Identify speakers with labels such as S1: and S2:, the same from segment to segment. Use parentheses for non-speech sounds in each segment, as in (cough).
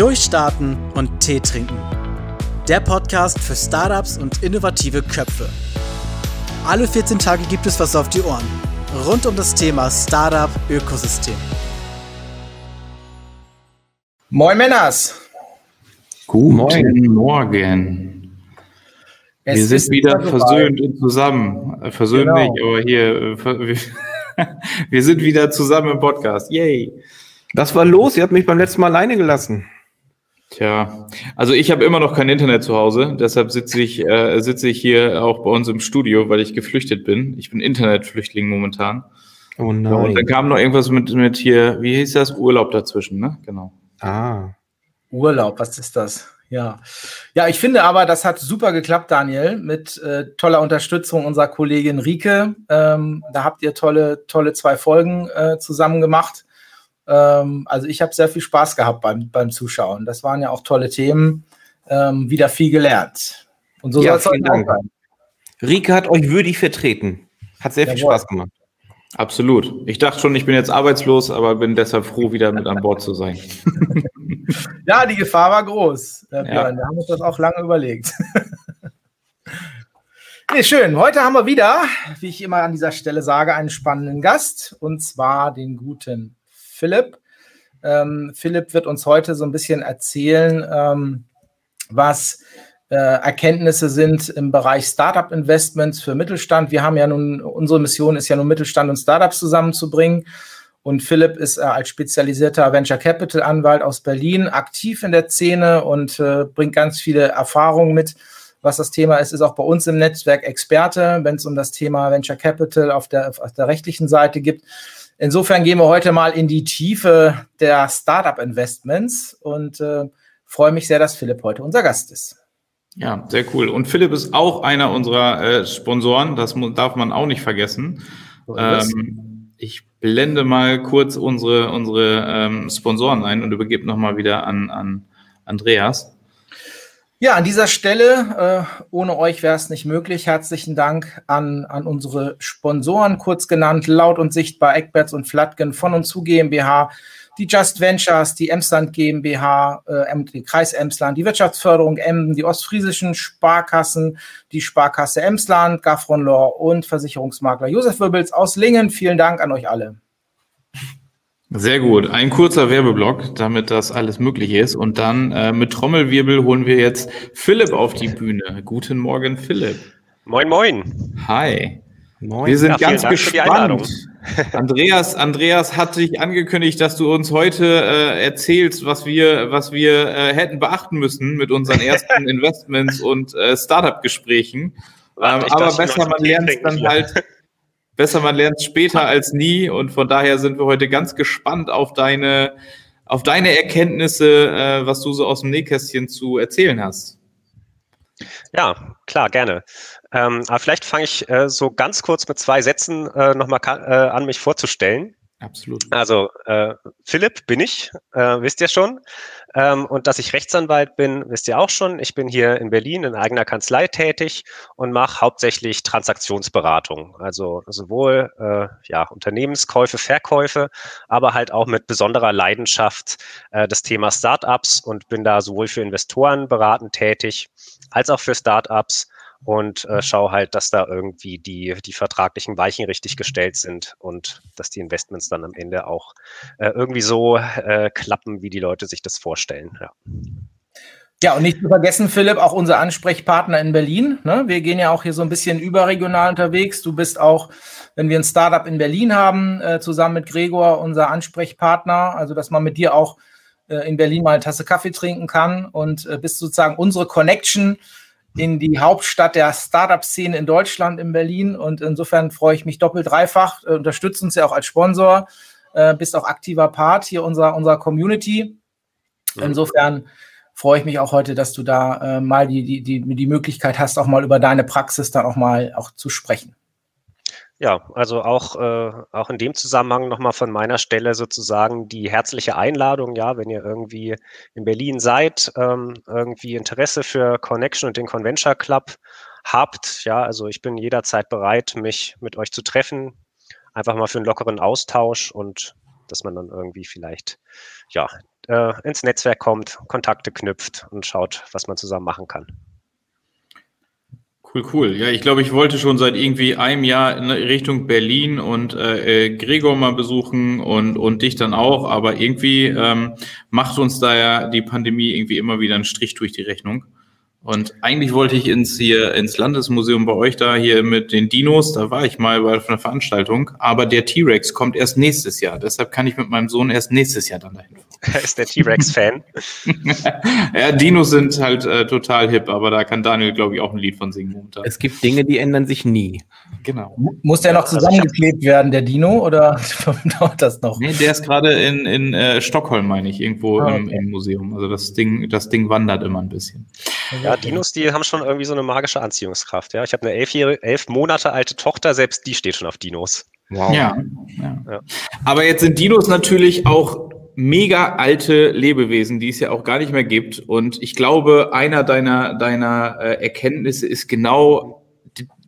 S1: Durchstarten und Tee trinken. Der Podcast für Startups und innovative Köpfe. Alle 14 Tage gibt es was auf die Ohren. Rund um das Thema Startup Ökosystem.
S2: Moin Männers.
S3: Guten Moin. Morgen. Es wir sind wieder versöhnt und zusammen. Äh, versöhnt genau. nicht, aber hier, äh, (laughs) wir sind wieder zusammen im Podcast. Yay.
S2: Was war los? Ihr habt mich beim letzten Mal alleine gelassen.
S3: Tja, also ich habe immer noch kein Internet zu Hause, deshalb sitze ich, äh, sitze ich hier auch bei uns im Studio, weil ich geflüchtet bin. Ich bin Internetflüchtling momentan. Oh nein. Und dann kam noch irgendwas mit, mit hier, wie hieß das? Urlaub dazwischen, ne? Genau.
S2: Ah. Urlaub, was ist das? Ja. Ja, ich finde aber, das hat super geklappt, Daniel, mit äh, toller Unterstützung unserer Kollegin Rike. Ähm, da habt ihr tolle, tolle zwei Folgen äh, zusammen gemacht. Ähm, also ich habe sehr viel Spaß gehabt beim, beim Zuschauen. Das waren ja auch tolle Themen. Ähm, wieder viel gelernt.
S3: Und so ja, soll es auch sein. Rike hat euch würdig vertreten. Hat sehr Jawohl. viel Spaß gemacht. Absolut. Ich dachte schon, ich bin jetzt arbeitslos, aber bin deshalb froh, wieder mit an Bord zu sein. (laughs)
S2: ja, die Gefahr war groß. Ja. Wir haben uns das auch lange überlegt. (laughs) nee, schön. Heute haben wir wieder, wie ich immer an dieser Stelle sage, einen spannenden Gast und zwar den guten Philipp. Ähm, Philipp wird uns heute so ein bisschen erzählen, ähm, was äh, Erkenntnisse sind im Bereich Startup Investments für Mittelstand. Wir haben ja nun, unsere Mission ist ja nun Mittelstand und Startups zusammenzubringen. Und Philipp ist äh, als spezialisierter Venture Capital Anwalt aus Berlin aktiv in der Szene und äh, bringt ganz viele Erfahrungen mit, was das Thema ist, ist auch bei uns im Netzwerk Experte, wenn es um das Thema Venture Capital auf der, auf der rechtlichen Seite gibt. Insofern gehen wir heute mal in die Tiefe der Startup Investments und äh, freue mich sehr, dass Philipp heute unser Gast ist.
S3: Ja, sehr cool. Und Philipp ist auch einer unserer äh, Sponsoren, das darf man auch nicht vergessen. Ähm, ich blende mal kurz unsere, unsere ähm, Sponsoren ein und übergebe nochmal wieder an, an Andreas.
S2: Ja, an dieser Stelle, äh, ohne euch wäre es nicht möglich. Herzlichen Dank an, an unsere Sponsoren, kurz genannt, laut und sichtbar, Eckberts und Flatgen von und zu GmbH, die Just Ventures, die Emsland GmbH, äh, die Kreis Emsland, die Wirtschaftsförderung Emden, die ostfriesischen Sparkassen, die Sparkasse Emsland, Gaffron Law und Versicherungsmakler Josef Wirbels aus Lingen. Vielen Dank an euch alle.
S3: Sehr gut. Ein kurzer Werbeblock, damit das alles möglich ist. Und dann äh, mit Trommelwirbel holen wir jetzt Philipp auf die Bühne. Guten Morgen, Philipp.
S4: Moin, moin.
S3: Hi. Moin. Wir sind ja, ganz gespannt. (laughs) (laughs) Andreas, Andreas hat dich angekündigt, dass du uns heute äh, erzählst, was wir, was wir äh, hätten beachten müssen mit unseren ersten (laughs) Investments und äh, Startup-Gesprächen. Ähm, aber besser, man lernt es dann halt besser, man lernt später als nie. Und von daher sind wir heute ganz gespannt auf deine, auf deine Erkenntnisse, äh, was du so aus dem Nähkästchen zu erzählen hast.
S4: Ja, klar, gerne. Ähm, aber vielleicht fange ich äh, so ganz kurz mit zwei Sätzen äh, nochmal äh, an, mich vorzustellen.
S3: Absolut.
S4: Also äh, Philipp bin ich, äh, wisst ihr schon. Ähm, und dass ich Rechtsanwalt bin, wisst ihr auch schon. Ich bin hier in Berlin in eigener Kanzlei tätig und mache hauptsächlich Transaktionsberatung. Also sowohl äh, ja, Unternehmenskäufe, Verkäufe, aber halt auch mit besonderer Leidenschaft äh, das Thema Startups und bin da sowohl für Investoren beratend tätig als auch für Startups und äh, schaue halt, dass da irgendwie die, die vertraglichen Weichen richtig gestellt sind und dass die Investments dann am Ende auch äh, irgendwie so äh, klappen, wie die Leute sich das vorstellen. Ja.
S2: Ja, und nicht zu vergessen, Philipp, auch unser Ansprechpartner in Berlin. Ne? Wir gehen ja auch hier so ein bisschen überregional unterwegs. Du bist auch, wenn wir ein Startup in Berlin haben, äh, zusammen mit Gregor unser Ansprechpartner. Also, dass man mit dir auch äh, in Berlin mal eine Tasse Kaffee trinken kann und äh, bist sozusagen unsere Connection in die Hauptstadt der Startup-Szene in Deutschland, in Berlin. Und insofern freue ich mich doppelt dreifach. Äh, unterstützt uns ja auch als Sponsor. Äh, bist auch aktiver Part hier unserer, unserer Community. Insofern freue ich mich auch heute, dass du da äh, mal die, die, die, die Möglichkeit hast, auch mal über deine Praxis dann auch mal auch zu sprechen.
S4: Ja, also auch, äh, auch in dem Zusammenhang nochmal von meiner Stelle sozusagen die herzliche Einladung, ja, wenn ihr irgendwie in Berlin seid, ähm, irgendwie Interesse für Connection und den Convention Club habt, ja, also ich bin jederzeit bereit, mich mit euch zu treffen, einfach mal für einen lockeren Austausch und dass man dann irgendwie vielleicht, ja, äh, ins Netzwerk kommt, Kontakte knüpft und schaut, was man zusammen machen kann.
S3: Cool, cool. Ja, ich glaube, ich wollte schon seit irgendwie einem Jahr in Richtung Berlin und äh, äh, Gregor mal besuchen und, und dich dann auch, aber irgendwie ähm, macht uns da ja die Pandemie irgendwie immer wieder einen Strich durch die Rechnung. Und eigentlich wollte ich ins hier ins Landesmuseum bei euch da hier mit den Dinos, da war ich mal bei einer Veranstaltung, aber der T-Rex kommt erst nächstes Jahr. Deshalb kann ich mit meinem Sohn erst nächstes Jahr dann dahin.
S4: Er (laughs) ist der T-Rex-Fan. (laughs)
S3: ja, Dinos sind halt äh, total hip, aber da kann Daniel, glaube ich, auch ein Lied von singen. Momentan.
S5: Es gibt Dinge, die ändern sich nie.
S2: Genau. Muss der noch also zusammengeklebt werden, der Dino, oder (laughs) dauert das noch?
S3: Nee, der ist gerade in, in äh, Stockholm, meine ich, irgendwo ah, okay. im, im, Museum. Also das Ding, das Ding wandert immer ein bisschen.
S4: Ja, Dinos, die haben schon irgendwie so eine magische Anziehungskraft. Ja, ich habe eine elf, elf Monate alte Tochter, selbst die steht schon auf Dinos.
S3: Wow. Ja, ja. ja. Aber jetzt sind Dinos natürlich auch mega alte Lebewesen, die es ja auch gar nicht mehr gibt. Und ich glaube, einer deiner, deiner äh, Erkenntnisse ist genau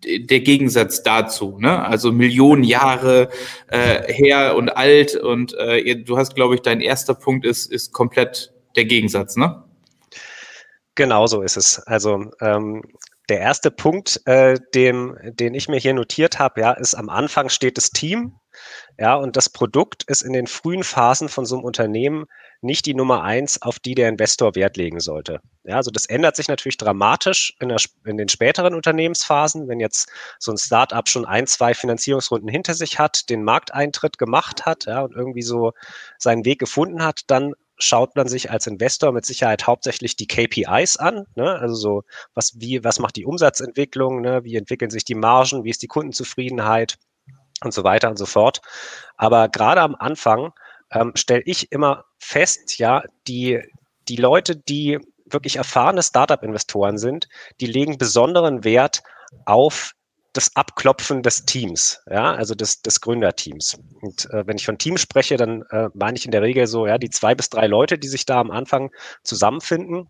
S3: der Gegensatz dazu, ne? Also Millionen Jahre äh, her und alt und äh, du hast, glaube ich, dein erster Punkt ist, ist komplett der Gegensatz, ne?
S4: Genau so ist es. Also ähm, der erste Punkt, äh, dem, den ich mir hier notiert habe, ja, ist am Anfang steht das Team, ja, und das Produkt ist in den frühen Phasen von so einem Unternehmen nicht die Nummer eins, auf die der Investor Wert legen sollte. Ja, also das ändert sich natürlich dramatisch in, der, in den späteren Unternehmensphasen, wenn jetzt so ein Startup schon ein, zwei Finanzierungsrunden hinter sich hat, den Markteintritt gemacht hat, ja, und irgendwie so seinen Weg gefunden hat, dann schaut man sich als Investor mit Sicherheit hauptsächlich die KPIs an, ne? also so was wie was macht die Umsatzentwicklung, ne? wie entwickeln sich die Margen, wie ist die Kundenzufriedenheit und so weiter und so fort. Aber gerade am Anfang ähm, stelle ich immer fest, ja, die, die Leute, die wirklich erfahrene Startup-Investoren sind, die legen besonderen Wert auf das Abklopfen des Teams, ja, also des, des Gründerteams. Und äh, wenn ich von Team spreche, dann äh, meine ich in der Regel so, ja, die zwei bis drei Leute, die sich da am Anfang zusammenfinden.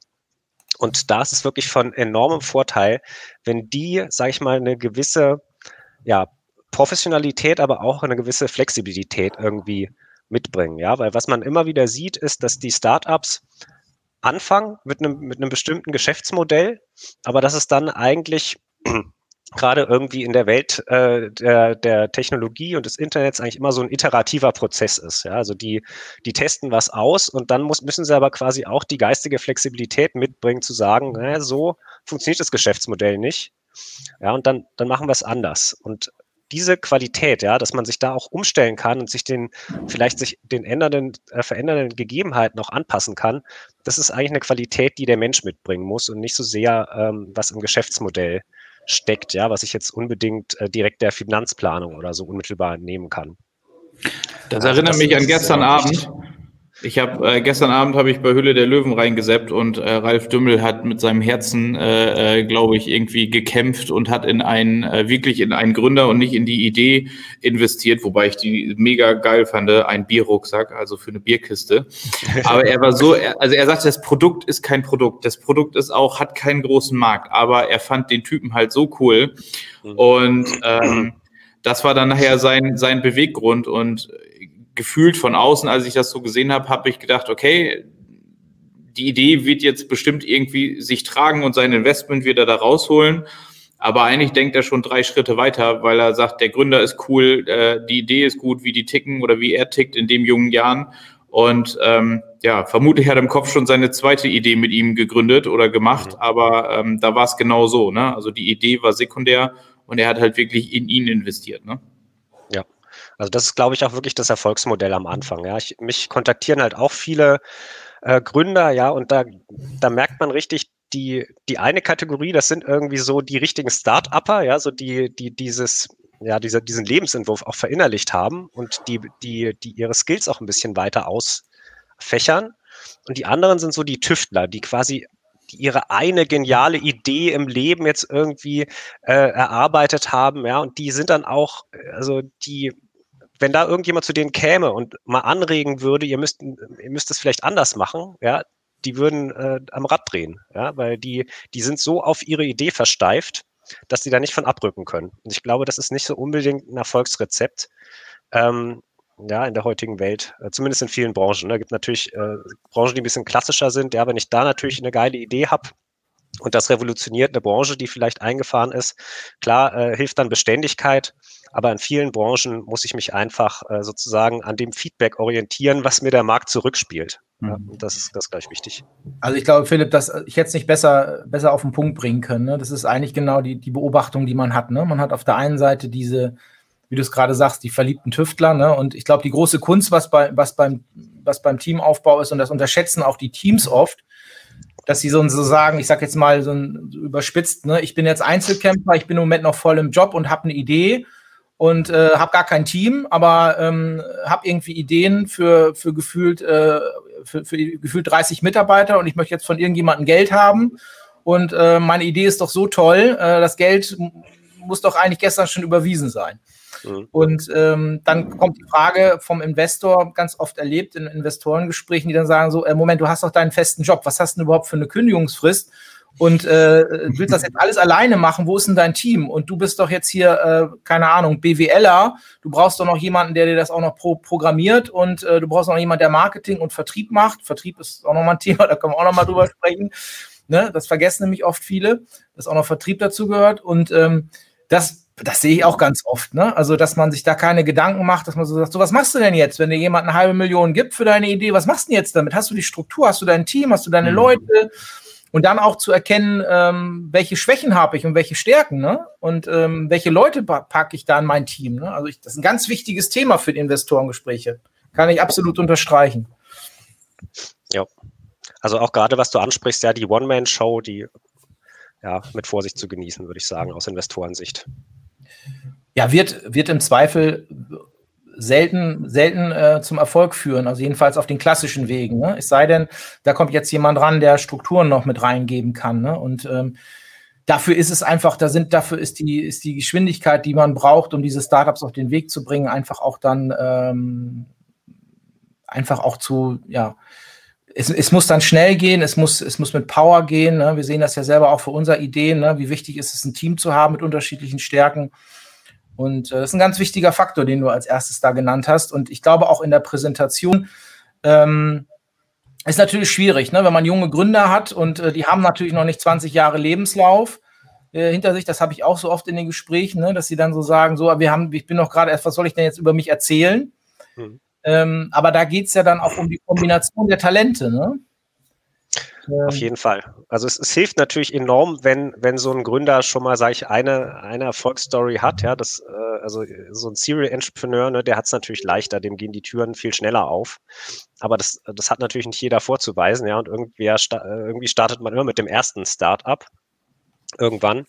S4: Und da ist es wirklich von enormem Vorteil, wenn die, sage ich mal, eine gewisse, ja, Professionalität, aber auch eine gewisse Flexibilität irgendwie mitbringen. Ja, weil was man immer wieder sieht, ist, dass die Startups anfangen mit einem, mit einem bestimmten Geschäftsmodell, aber dass es dann eigentlich (clears throat) gerade irgendwie in der Welt äh, der, der Technologie und des Internets eigentlich immer so ein iterativer Prozess ist. Ja? Also die, die testen was aus und dann muss, müssen sie aber quasi auch die geistige Flexibilität mitbringen, zu sagen, naja, so funktioniert das Geschäftsmodell nicht. Ja, und dann, dann machen wir es anders. Und diese Qualität, ja, dass man sich da auch umstellen kann und sich den, vielleicht sich den ändernden, äh, verändernden Gegebenheiten auch anpassen kann, das ist eigentlich eine Qualität, die der Mensch mitbringen muss und nicht so sehr, ähm, was im Geschäftsmodell steckt, ja, was ich jetzt unbedingt äh, direkt der Finanzplanung oder so unmittelbar entnehmen kann.
S3: Das also erinnert das mich an gestern Abend. Ich habe äh, gestern Abend habe ich bei Hülle der Löwen reingeseppt und äh, Ralf Dümmel hat mit seinem Herzen, äh, äh, glaube ich, irgendwie gekämpft und hat in einen äh, wirklich in einen Gründer und nicht in die Idee investiert, wobei ich die mega geil fand, ein Bierrucksack, also für eine Bierkiste. (laughs) Aber er war so, er, also er sagte, das Produkt ist kein Produkt, das Produkt ist auch hat keinen großen Markt, aber er fand den Typen halt so cool mhm. und ähm, das war dann nachher sein sein Beweggrund und gefühlt von außen, als ich das so gesehen habe, habe ich gedacht, okay, die Idee wird jetzt bestimmt irgendwie sich tragen und sein Investment wieder da rausholen. Aber eigentlich denkt er schon drei Schritte weiter, weil er sagt, der Gründer ist cool, äh, die Idee ist gut, wie die ticken oder wie er tickt in den jungen Jahren. Und ähm, ja, vermutlich hat er im Kopf schon seine zweite Idee mit ihm gegründet oder gemacht, mhm. aber ähm, da war es genau so. Ne? Also die Idee war sekundär und er hat halt wirklich in ihn investiert. Ne?
S4: Also das ist, glaube ich, auch wirklich das Erfolgsmodell am Anfang. Ja, ich, mich kontaktieren halt auch viele äh, Gründer, ja, und da, da merkt man richtig, die, die eine Kategorie, das sind irgendwie so die richtigen Start-Upper, ja, so die, die dieses, ja, dieser, diesen Lebensentwurf auch verinnerlicht haben und die, die, die ihre Skills auch ein bisschen weiter ausfächern. Und die anderen sind so die Tüftler, die quasi ihre eine geniale Idee im Leben jetzt irgendwie äh, erarbeitet haben, ja, und die sind dann auch, also die, wenn da irgendjemand zu denen käme und mal anregen würde, ihr müsst, ihr müsst es vielleicht anders machen, ja, die würden äh, am Rad drehen, ja, weil die, die sind so auf ihre Idee versteift, dass sie da nicht von abrücken können. Und ich glaube, das ist nicht so unbedingt ein Erfolgsrezept. Ähm, ja, in der heutigen Welt, äh, zumindest in vielen Branchen. Es ne? gibt natürlich äh, Branchen, die ein bisschen klassischer sind. Ja, wenn ich da natürlich eine geile Idee habe, und das revolutioniert eine Branche, die vielleicht eingefahren ist. Klar, äh, hilft dann Beständigkeit, aber in vielen Branchen muss ich mich einfach äh, sozusagen an dem Feedback orientieren, was mir der Markt zurückspielt. Ja, mhm. das ist das gleich wichtig.
S2: Also ich glaube, Philipp, dass ich jetzt nicht besser, besser auf den Punkt bringen können. Ne? Das ist eigentlich genau die, die Beobachtung, die man hat. Ne? Man hat auf der einen Seite diese, wie du es gerade sagst, die verliebten Tüftler. Ne? Und ich glaube, die große Kunst, was, bei, was, beim, was beim Teamaufbau ist, und das unterschätzen auch die Teams oft, dass sie so, so sagen, ich sage jetzt mal so, ein, überspitzt, ne? ich bin jetzt Einzelkämpfer, ich bin im Moment noch voll im Job und habe eine Idee und äh, habe gar kein Team, aber ähm, habe irgendwie Ideen für, für gefühlt äh, für, für gefühlt 30 Mitarbeiter und ich möchte jetzt von irgendjemandem Geld haben und äh, meine Idee ist doch so toll, äh, das Geld muss doch eigentlich gestern schon überwiesen sein. Mhm. Und ähm, dann kommt die Frage vom Investor, ganz oft erlebt in Investorengesprächen, die dann sagen so, äh, Moment, du hast doch deinen festen Job, was hast du denn überhaupt für eine Kündigungsfrist? und äh, (laughs) willst das jetzt alles alleine machen, wo ist denn dein Team? Und du bist doch jetzt hier, äh, keine Ahnung, BWLer, du brauchst doch noch jemanden, der dir das auch noch pro programmiert und äh, du brauchst noch jemanden, der Marketing und Vertrieb macht. Vertrieb ist auch nochmal ein (laughs) Thema, da können wir auch nochmal drüber sprechen. Ne? Das vergessen nämlich oft viele, dass auch noch Vertrieb dazu gehört. Und ähm, das, das sehe ich auch ganz oft. Ne? Also, dass man sich da keine Gedanken macht, dass man so sagt, so, was machst du denn jetzt, wenn dir jemand eine halbe Million gibt für deine Idee? Was machst du denn jetzt damit? Hast du die Struktur? Hast du dein Team? Hast du deine mhm. Leute? Und dann auch zu erkennen, ähm, welche Schwächen habe ich und welche Stärken, ne? Und ähm, welche Leute packe ich da in mein Team. Ne? Also ich, das ist ein ganz wichtiges Thema für die Investorengespräche. Kann ich absolut unterstreichen.
S4: Ja. Also auch gerade, was du ansprichst, ja, die One-Man-Show, die ja mit Vorsicht zu genießen, würde ich sagen, aus Investorensicht.
S2: Ja, wird, wird im Zweifel selten, selten äh, zum Erfolg führen, also jedenfalls auf den klassischen Wegen. Ne? Es sei denn, da kommt jetzt jemand ran, der Strukturen noch mit reingeben kann. Ne? Und ähm, dafür ist es einfach, da sind, dafür ist die, ist die Geschwindigkeit, die man braucht, um diese Startups auf den Weg zu bringen, einfach auch dann ähm, einfach auch zu, ja, es, es muss dann schnell gehen, es muss, es muss mit Power gehen. Ne? Wir sehen das ja selber auch für unsere Ideen, ne? wie wichtig ist es, ein Team zu haben mit unterschiedlichen Stärken. Und äh, das ist ein ganz wichtiger Faktor, den du als erstes da genannt hast. Und ich glaube auch in der Präsentation ähm, ist natürlich schwierig, ne? wenn man junge Gründer hat und äh, die haben natürlich noch nicht 20 Jahre Lebenslauf äh, hinter sich. Das habe ich auch so oft in den Gesprächen, ne? dass sie dann so sagen, so, wir haben, ich bin noch gerade erst, was soll ich denn jetzt über mich erzählen? Mhm. Ähm, aber da geht es ja dann auch um die Kombination der Talente. Ne?
S4: Auf jeden Fall. Also es, es, hilft natürlich enorm, wenn, wenn so ein Gründer schon mal, sage ich, eine, eine Erfolgsstory hat. Ja, das, äh, also so ein Serial Entrepreneur, ne, der hat es natürlich leichter, dem gehen die Türen viel schneller auf. Aber das, das hat natürlich nicht jeder vorzuweisen, ja. Und irgendwie, irgendwie startet man immer mit dem ersten Startup irgendwann.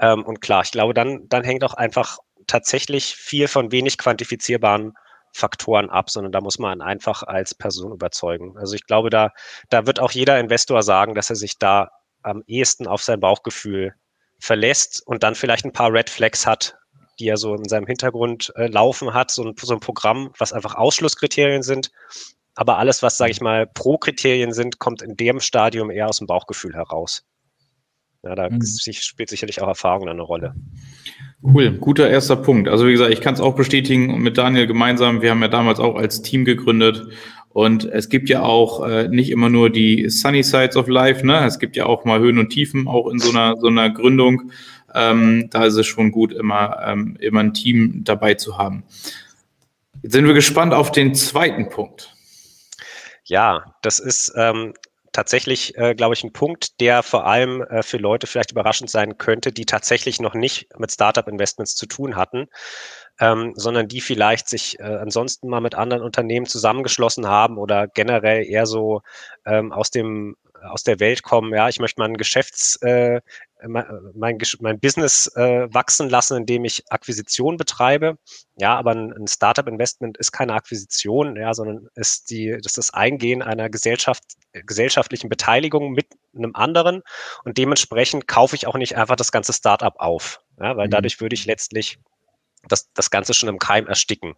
S4: Ähm, und klar, ich glaube, dann, dann hängt auch einfach tatsächlich viel von wenig quantifizierbaren Faktoren ab, sondern da muss man einfach als Person überzeugen. Also ich glaube, da, da wird auch jeder Investor sagen, dass er sich da am ehesten auf sein Bauchgefühl verlässt und dann vielleicht ein paar Red Flags hat, die er so in seinem Hintergrund äh, laufen hat, so ein, so ein Programm, was einfach Ausschlusskriterien sind. Aber alles, was, sage ich mal, Pro-Kriterien sind, kommt in dem Stadium eher aus dem Bauchgefühl heraus. Ja, da mhm. spielt sicherlich auch Erfahrung eine Rolle.
S3: Cool, guter erster Punkt. Also wie gesagt, ich kann es auch bestätigen mit Daniel gemeinsam. Wir haben ja damals auch als Team gegründet und es gibt ja auch äh, nicht immer nur die Sunny Sides of Life, ne? Es gibt ja auch mal Höhen und Tiefen, auch in so einer so einer Gründung. Ähm, da ist es schon gut, immer ähm, immer ein Team dabei zu haben. Jetzt sind wir gespannt auf den zweiten Punkt.
S4: Ja, das ist ähm, tatsächlich, äh, glaube ich, ein Punkt, der vor allem äh, für Leute vielleicht überraschend sein könnte, die tatsächlich noch nicht mit Startup-Investments zu tun hatten, ähm, sondern die vielleicht sich äh, ansonsten mal mit anderen Unternehmen zusammengeschlossen haben oder generell eher so ähm, aus dem aus der Welt kommen, ja, ich möchte mal ein Geschäfts, äh, mein, mein Business äh, wachsen lassen, indem ich Akquisition betreibe. Ja, aber ein, ein Startup-Investment ist keine Akquisition, ja, sondern ist die, das ist das Eingehen einer Gesellschaft, gesellschaftlichen Beteiligung mit einem anderen und dementsprechend kaufe ich auch nicht einfach das ganze Startup auf, ja, weil mhm. dadurch würde ich letztlich das, das Ganze schon im Keim ersticken.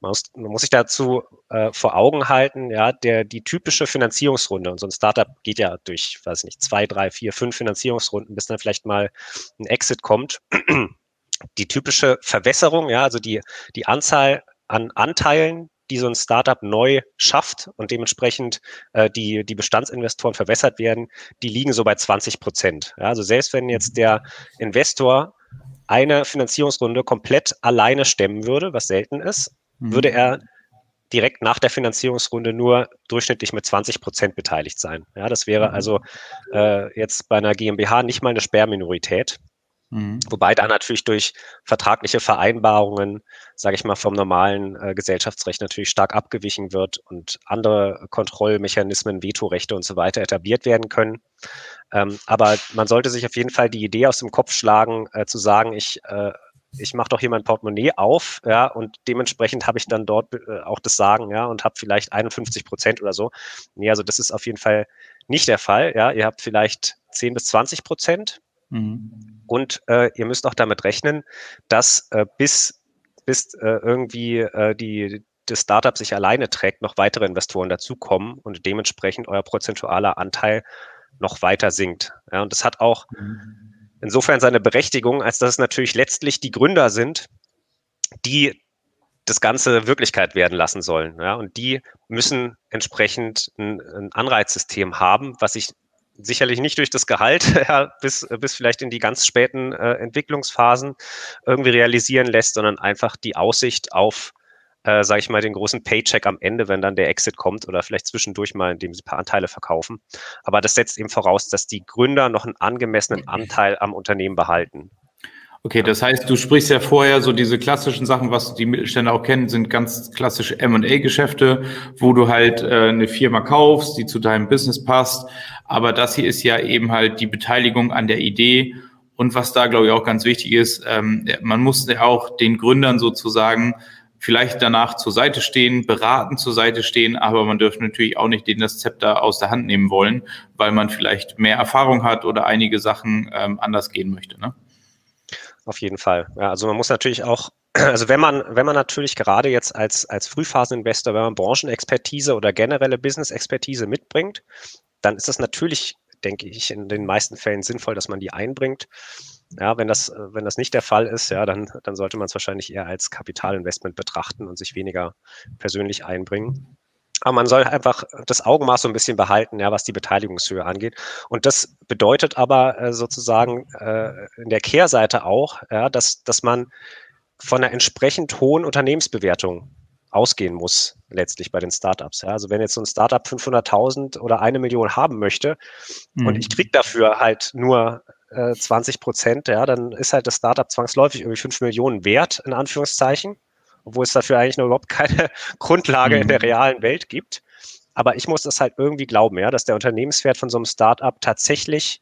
S4: Man muss, man muss sich dazu äh, vor Augen halten, ja, der, die typische Finanzierungsrunde, und so ein Startup geht ja durch, weiß nicht, zwei, drei, vier, fünf Finanzierungsrunden, bis dann vielleicht mal ein Exit kommt. Die typische Verwässerung, ja, also die, die Anzahl an Anteilen, die so ein Startup neu schafft und dementsprechend äh, die, die Bestandsinvestoren verwässert werden, die liegen so bei 20 Prozent. Ja, also selbst wenn jetzt der Investor eine Finanzierungsrunde komplett alleine stemmen würde, was selten ist, mhm. würde er direkt nach der Finanzierungsrunde nur durchschnittlich mit 20 Prozent beteiligt sein. Ja, das wäre mhm. also äh, jetzt bei einer GmbH nicht mal eine Sperrminorität. Mhm. Wobei da natürlich durch vertragliche Vereinbarungen, sage ich mal, vom normalen äh, Gesellschaftsrecht natürlich stark abgewichen wird und andere Kontrollmechanismen, Vetorechte und so weiter etabliert werden können. Ähm, aber man sollte sich auf jeden Fall die Idee aus dem Kopf schlagen, äh, zu sagen, ich äh, ich mache doch hier mein Portemonnaie auf, ja, und dementsprechend habe ich dann dort äh, auch das Sagen, ja, und habe vielleicht 51 Prozent oder so. Nee, also das ist auf jeden Fall nicht der Fall, ja. Ihr habt vielleicht 10 bis 20 Prozent Mhm. Und äh, ihr müsst auch damit rechnen, dass äh, bis, bis äh, irgendwie die, das Startup sich alleine trägt, noch weitere Investoren dazukommen und dementsprechend euer prozentualer Anteil noch weiter sinkt. Ja, und das hat auch mhm. insofern seine Berechtigung, als dass es natürlich letztlich die Gründer sind, die das Ganze Wirklichkeit werden lassen sollen. Ja, und die müssen entsprechend ein, ein Anreizsystem haben, was sich sicherlich nicht durch das Gehalt (laughs) ja, bis, bis vielleicht in die ganz späten äh, Entwicklungsphasen irgendwie realisieren lässt, sondern einfach die Aussicht auf, äh, sage ich mal, den großen Paycheck am Ende, wenn dann der Exit kommt oder vielleicht zwischendurch mal, indem sie ein paar Anteile verkaufen. Aber das setzt eben voraus, dass die Gründer noch einen angemessenen Anteil am Unternehmen behalten.
S3: Okay, das heißt, du sprichst ja vorher so diese klassischen Sachen, was die Mittelständler auch kennen, sind ganz klassische M&A-Geschäfte, wo du halt äh, eine Firma kaufst, die zu deinem Business passt. Aber das hier ist ja eben halt die Beteiligung an der Idee. Und was da, glaube ich, auch ganz wichtig ist, ähm, man muss ja auch den Gründern sozusagen vielleicht danach zur Seite stehen, beraten zur Seite stehen, aber man dürfte natürlich auch nicht denen das Zepter aus der Hand nehmen wollen, weil man vielleicht mehr Erfahrung hat oder einige Sachen ähm, anders gehen möchte. Ne?
S4: Auf jeden Fall. Ja, also man muss natürlich auch, (clears throat) also wenn man, wenn man natürlich gerade jetzt als, als Frühphaseninvestor, wenn man Branchenexpertise oder generelle Business-Expertise mitbringt, dann ist das natürlich, denke ich, in den meisten Fällen sinnvoll, dass man die einbringt. Ja, wenn das, wenn das nicht der Fall ist, ja, dann, dann sollte man es wahrscheinlich eher als Kapitalinvestment betrachten und sich weniger persönlich einbringen. Aber man soll einfach das Augenmaß so ein bisschen behalten, ja, was die Beteiligungshöhe angeht. Und das bedeutet aber äh, sozusagen äh, in der Kehrseite auch, ja, dass, dass man von einer entsprechend hohen Unternehmensbewertung ausgehen muss, letztlich bei den Startups. Ja. Also wenn jetzt so ein Startup 500.000 oder eine Million haben möchte mhm. und ich kriege dafür halt nur äh, 20 Prozent, ja, dann ist halt das Startup zwangsläufig irgendwie 5 Millionen wert, in Anführungszeichen obwohl es dafür eigentlich noch überhaupt keine (laughs) Grundlage mhm. in der mhm. realen Welt gibt. Aber ich muss das halt irgendwie glauben, ja, dass der Unternehmenswert von so einem Startup tatsächlich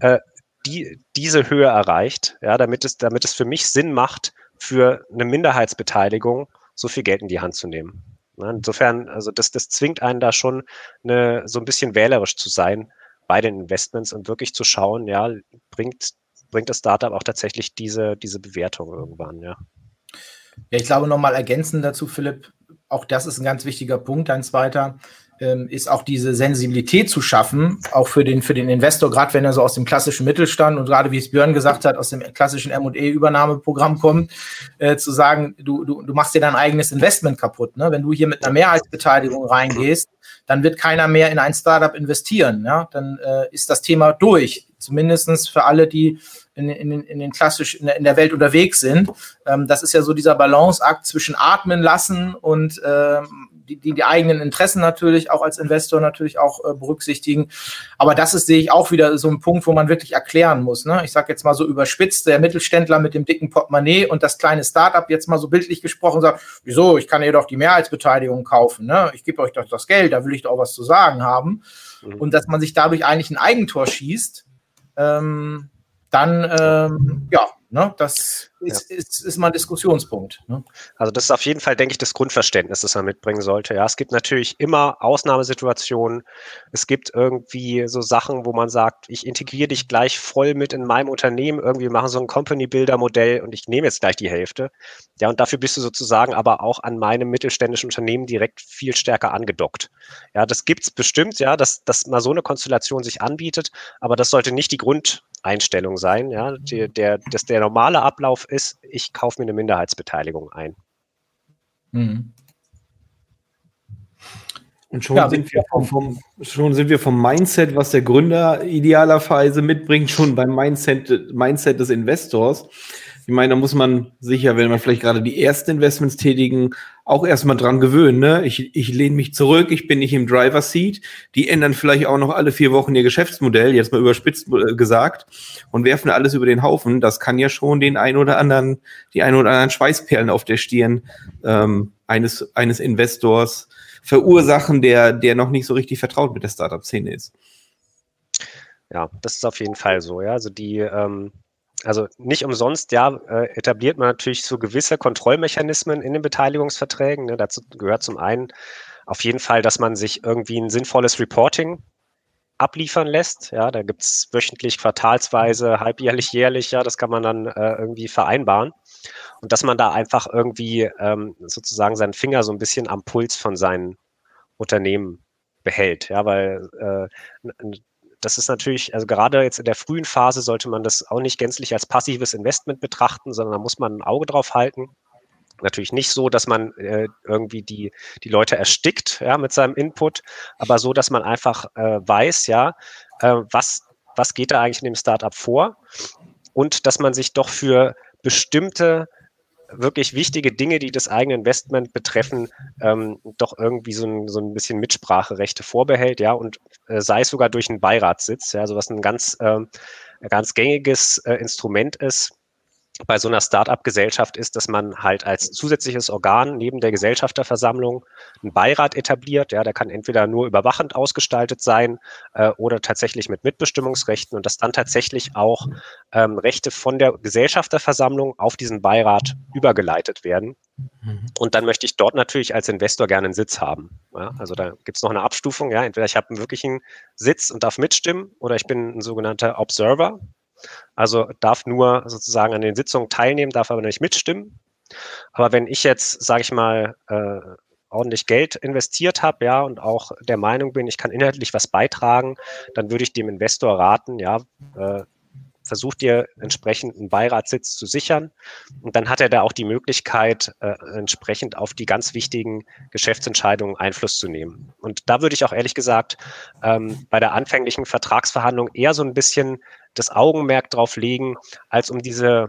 S4: äh, die, diese Höhe erreicht, ja, damit es, damit es für mich Sinn macht, für eine Minderheitsbeteiligung so viel Geld in die Hand zu nehmen. Insofern, also das, das zwingt einen da schon eine, so ein bisschen wählerisch zu sein bei den Investments und wirklich zu schauen, ja, bringt, bringt das Startup auch tatsächlich diese, diese Bewertung irgendwann, ja.
S2: Ja, ich glaube, nochmal ergänzend dazu, Philipp, auch das ist ein ganz wichtiger Punkt, ein zweiter, ähm, ist auch diese Sensibilität zu schaffen, auch für den, für den Investor, gerade wenn er so aus dem klassischen Mittelstand und gerade wie es Björn gesagt hat, aus dem klassischen M&E-Übernahmeprogramm kommt, äh, zu sagen, du, du, du machst dir dein eigenes Investment kaputt. Ne? Wenn du hier mit einer Mehrheitsbeteiligung reingehst, dann wird keiner mehr in ein Startup investieren. Ja? Dann äh, ist das Thema durch. Zumindestens für alle, die in, in, in den klassisch in der, in der Welt unterwegs sind. Ähm, das ist ja so dieser Balanceakt zwischen atmen lassen und ähm, die, die, die eigenen Interessen natürlich auch als Investor natürlich auch äh, berücksichtigen. Aber das ist, sehe ich, auch wieder so ein Punkt, wo man wirklich erklären muss. Ne? Ich sage jetzt mal so überspitzt, der Mittelständler mit dem dicken Portemonnaie und das kleine Startup jetzt mal so bildlich gesprochen sagt, wieso, ich kann ja doch die Mehrheitsbeteiligung kaufen. Ne? Ich gebe euch doch das Geld, da will ich doch was zu sagen haben. Mhm. Und dass man sich dadurch eigentlich ein Eigentor schießt, ähm, dann ähm, ja, ne, das ist, ja. ist, ist mal ein Diskussionspunkt. Ne?
S4: Also das ist auf jeden Fall, denke ich, das Grundverständnis, das man mitbringen sollte. Ja, es gibt natürlich immer Ausnahmesituationen. Es gibt irgendwie so Sachen, wo man sagt, ich integriere dich gleich voll mit in meinem Unternehmen. Irgendwie machen so ein Company-Builder-Modell und ich nehme jetzt gleich die Hälfte. Ja, und dafür bist du sozusagen aber auch an meinem mittelständischen Unternehmen direkt viel stärker angedockt. Ja, das gibt's bestimmt, ja, dass, dass mal so eine Konstellation sich anbietet, aber das sollte nicht die Grund Einstellung sein. Ja, die, der, dass der normale Ablauf ist, ich kaufe mir eine Minderheitsbeteiligung ein.
S5: Mhm. Und schon, ja, sind wir vom, vom, schon sind wir vom Mindset, was der Gründer idealerweise mitbringt, schon beim Mindset, Mindset des Investors. Ich meine, da muss man sicher, wenn man vielleicht gerade die ersten Investments tätigen, auch erstmal dran gewöhnen. Ne? Ich, ich lehne mich zurück, ich bin nicht im Driver Seat. Die ändern vielleicht auch noch alle vier Wochen ihr Geschäftsmodell, jetzt mal überspitzt äh, gesagt, und werfen alles über den Haufen. Das kann ja schon den ein oder anderen, die ein oder anderen Schweißperlen auf der Stirn ähm, eines, eines Investors verursachen, der, der noch nicht so richtig vertraut mit der Startup-Szene ist.
S4: Ja, das ist auf jeden Fall so. Ja, also die, ähm, also nicht umsonst, ja, äh, etabliert man natürlich so gewisse Kontrollmechanismen in den Beteiligungsverträgen. Ne? Dazu gehört zum einen auf jeden Fall, dass man sich irgendwie ein sinnvolles Reporting abliefern lässt. Ja, da gibt es wöchentlich, quartalsweise, halbjährlich, jährlich, ja, das kann man dann äh, irgendwie vereinbaren. Und dass man da einfach irgendwie ähm, sozusagen seinen Finger so ein bisschen am Puls von seinen Unternehmen behält. Ja, weil äh, das ist natürlich, also gerade jetzt in der frühen Phase sollte man das auch nicht gänzlich als passives Investment betrachten, sondern da muss man ein Auge drauf halten. Natürlich nicht so, dass man äh, irgendwie die, die Leute erstickt ja, mit seinem Input, aber so, dass man einfach äh, weiß, ja, äh, was, was geht da eigentlich in dem Startup vor und dass man sich doch für bestimmte wirklich wichtige Dinge, die das eigene Investment betreffen, ähm, doch irgendwie so ein, so ein bisschen Mitspracherechte vorbehält, ja, und äh, sei es sogar durch einen Beiratssitz, ja, also was ein ganz, äh, ganz gängiges äh, Instrument ist, bei so einer Start-up-Gesellschaft ist, dass man halt als zusätzliches Organ neben der Gesellschafterversammlung einen Beirat etabliert. Ja, der kann entweder nur überwachend ausgestaltet sein äh, oder tatsächlich mit Mitbestimmungsrechten und dass dann tatsächlich auch ähm, Rechte von der Gesellschafterversammlung auf diesen Beirat übergeleitet werden. Mhm. Und dann möchte ich dort natürlich als Investor gerne einen Sitz haben. Ja, also da gibt es noch eine Abstufung. Ja, entweder ich habe einen wirklichen Sitz und darf mitstimmen oder ich bin ein sogenannter Observer. Also darf nur sozusagen an den Sitzungen teilnehmen, darf aber nicht mitstimmen. Aber wenn ich jetzt, sage ich mal, äh, ordentlich Geld investiert habe, ja, und auch der Meinung bin, ich kann inhaltlich was beitragen, dann würde ich dem Investor raten, ja, äh, versucht dir entsprechend einen Beiratssitz zu sichern. Und dann hat er da auch die Möglichkeit, äh, entsprechend auf die ganz wichtigen Geschäftsentscheidungen Einfluss zu nehmen. Und da würde ich auch ehrlich gesagt ähm, bei der anfänglichen Vertragsverhandlung eher so ein bisschen das Augenmerk drauf legen, als um diese,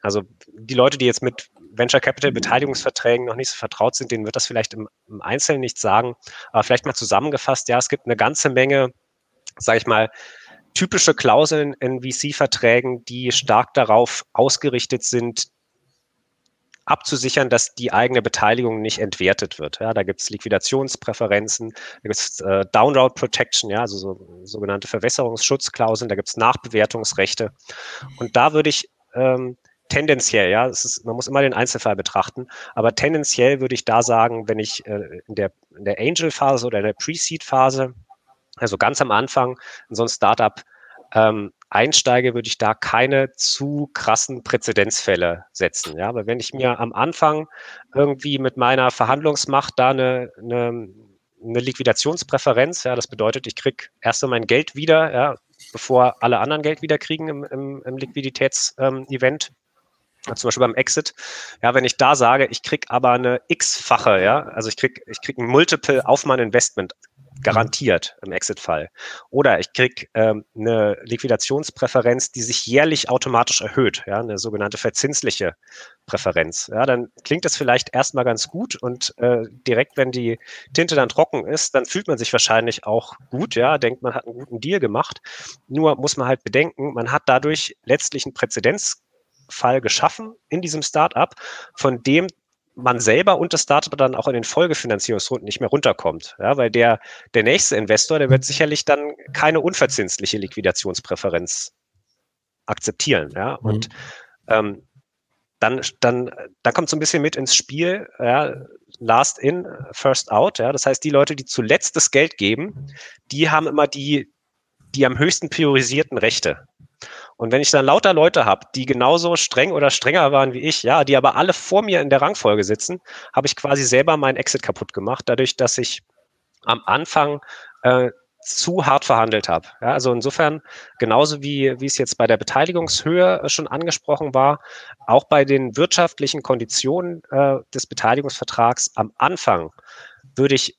S4: also die Leute, die jetzt mit Venture Capital Beteiligungsverträgen noch nicht so vertraut sind, denen wird das vielleicht im, im Einzelnen nicht sagen. Aber vielleicht mal zusammengefasst, ja, es gibt eine ganze Menge, sage ich mal, typische Klauseln in VC-Verträgen, die stark darauf ausgerichtet sind, abzusichern, dass die eigene Beteiligung nicht entwertet wird. Ja, da gibt es Liquidationspräferenzen, da gibt es äh, Downroad Protection, ja, also so, sogenannte Verwässerungsschutzklauseln, da gibt es Nachbewertungsrechte. Und da würde ich ähm, tendenziell, ja, ist, man muss immer den Einzelfall betrachten, aber tendenziell würde ich da sagen, wenn ich äh, in der, in der Angel-Phase oder in der Pre-Seed-Phase, also ganz am Anfang, in so ein Startup ähm, einsteige, würde ich da keine zu krassen Präzedenzfälle setzen. Ja, aber wenn ich mir am Anfang irgendwie mit meiner Verhandlungsmacht da eine, eine, eine Liquidationspräferenz, ja, das bedeutet, ich kriege erst mein Geld wieder, ja, bevor alle anderen Geld wieder kriegen im, im, im Liquiditätsevent. Ähm, zum Beispiel beim Exit, ja, wenn ich da sage, ich kriege aber eine x-fache, ja, also ich kriege ich krieg ein Multiple auf mein Investment garantiert im Exit-Fall. Oder ich kriege ähm, eine Liquidationspräferenz, die sich jährlich automatisch erhöht, ja, eine sogenannte verzinsliche Präferenz. Ja, dann klingt das vielleicht erstmal ganz gut und äh, direkt, wenn die Tinte dann trocken ist, dann fühlt man sich wahrscheinlich auch gut, ja, denkt, man hat einen guten Deal gemacht. Nur muss man halt bedenken, man hat dadurch letztlich einen Präzedenzfall geschaffen in diesem Startup, von dem man selber und das Startup dann auch in den Folgefinanzierungsrunden nicht mehr runterkommt. Ja, weil der, der nächste Investor, der wird sicherlich dann keine unverzinsliche Liquidationspräferenz akzeptieren. Ja, und mhm. ähm, dann, dann, dann kommt so ein bisschen mit ins Spiel, ja, last in, first out. Ja, das heißt, die Leute, die zuletzt das Geld geben, die haben immer die, die am höchsten priorisierten Rechte. Und wenn ich dann lauter Leute habe, die genauso streng oder strenger waren wie ich, ja, die aber alle vor mir in der Rangfolge sitzen, habe ich quasi selber meinen Exit kaputt gemacht, dadurch, dass ich am Anfang äh, zu hart verhandelt habe. Ja, also insofern, genauso wie, wie es jetzt bei der Beteiligungshöhe schon angesprochen war, auch bei den wirtschaftlichen Konditionen äh, des Beteiligungsvertrags am Anfang würde ich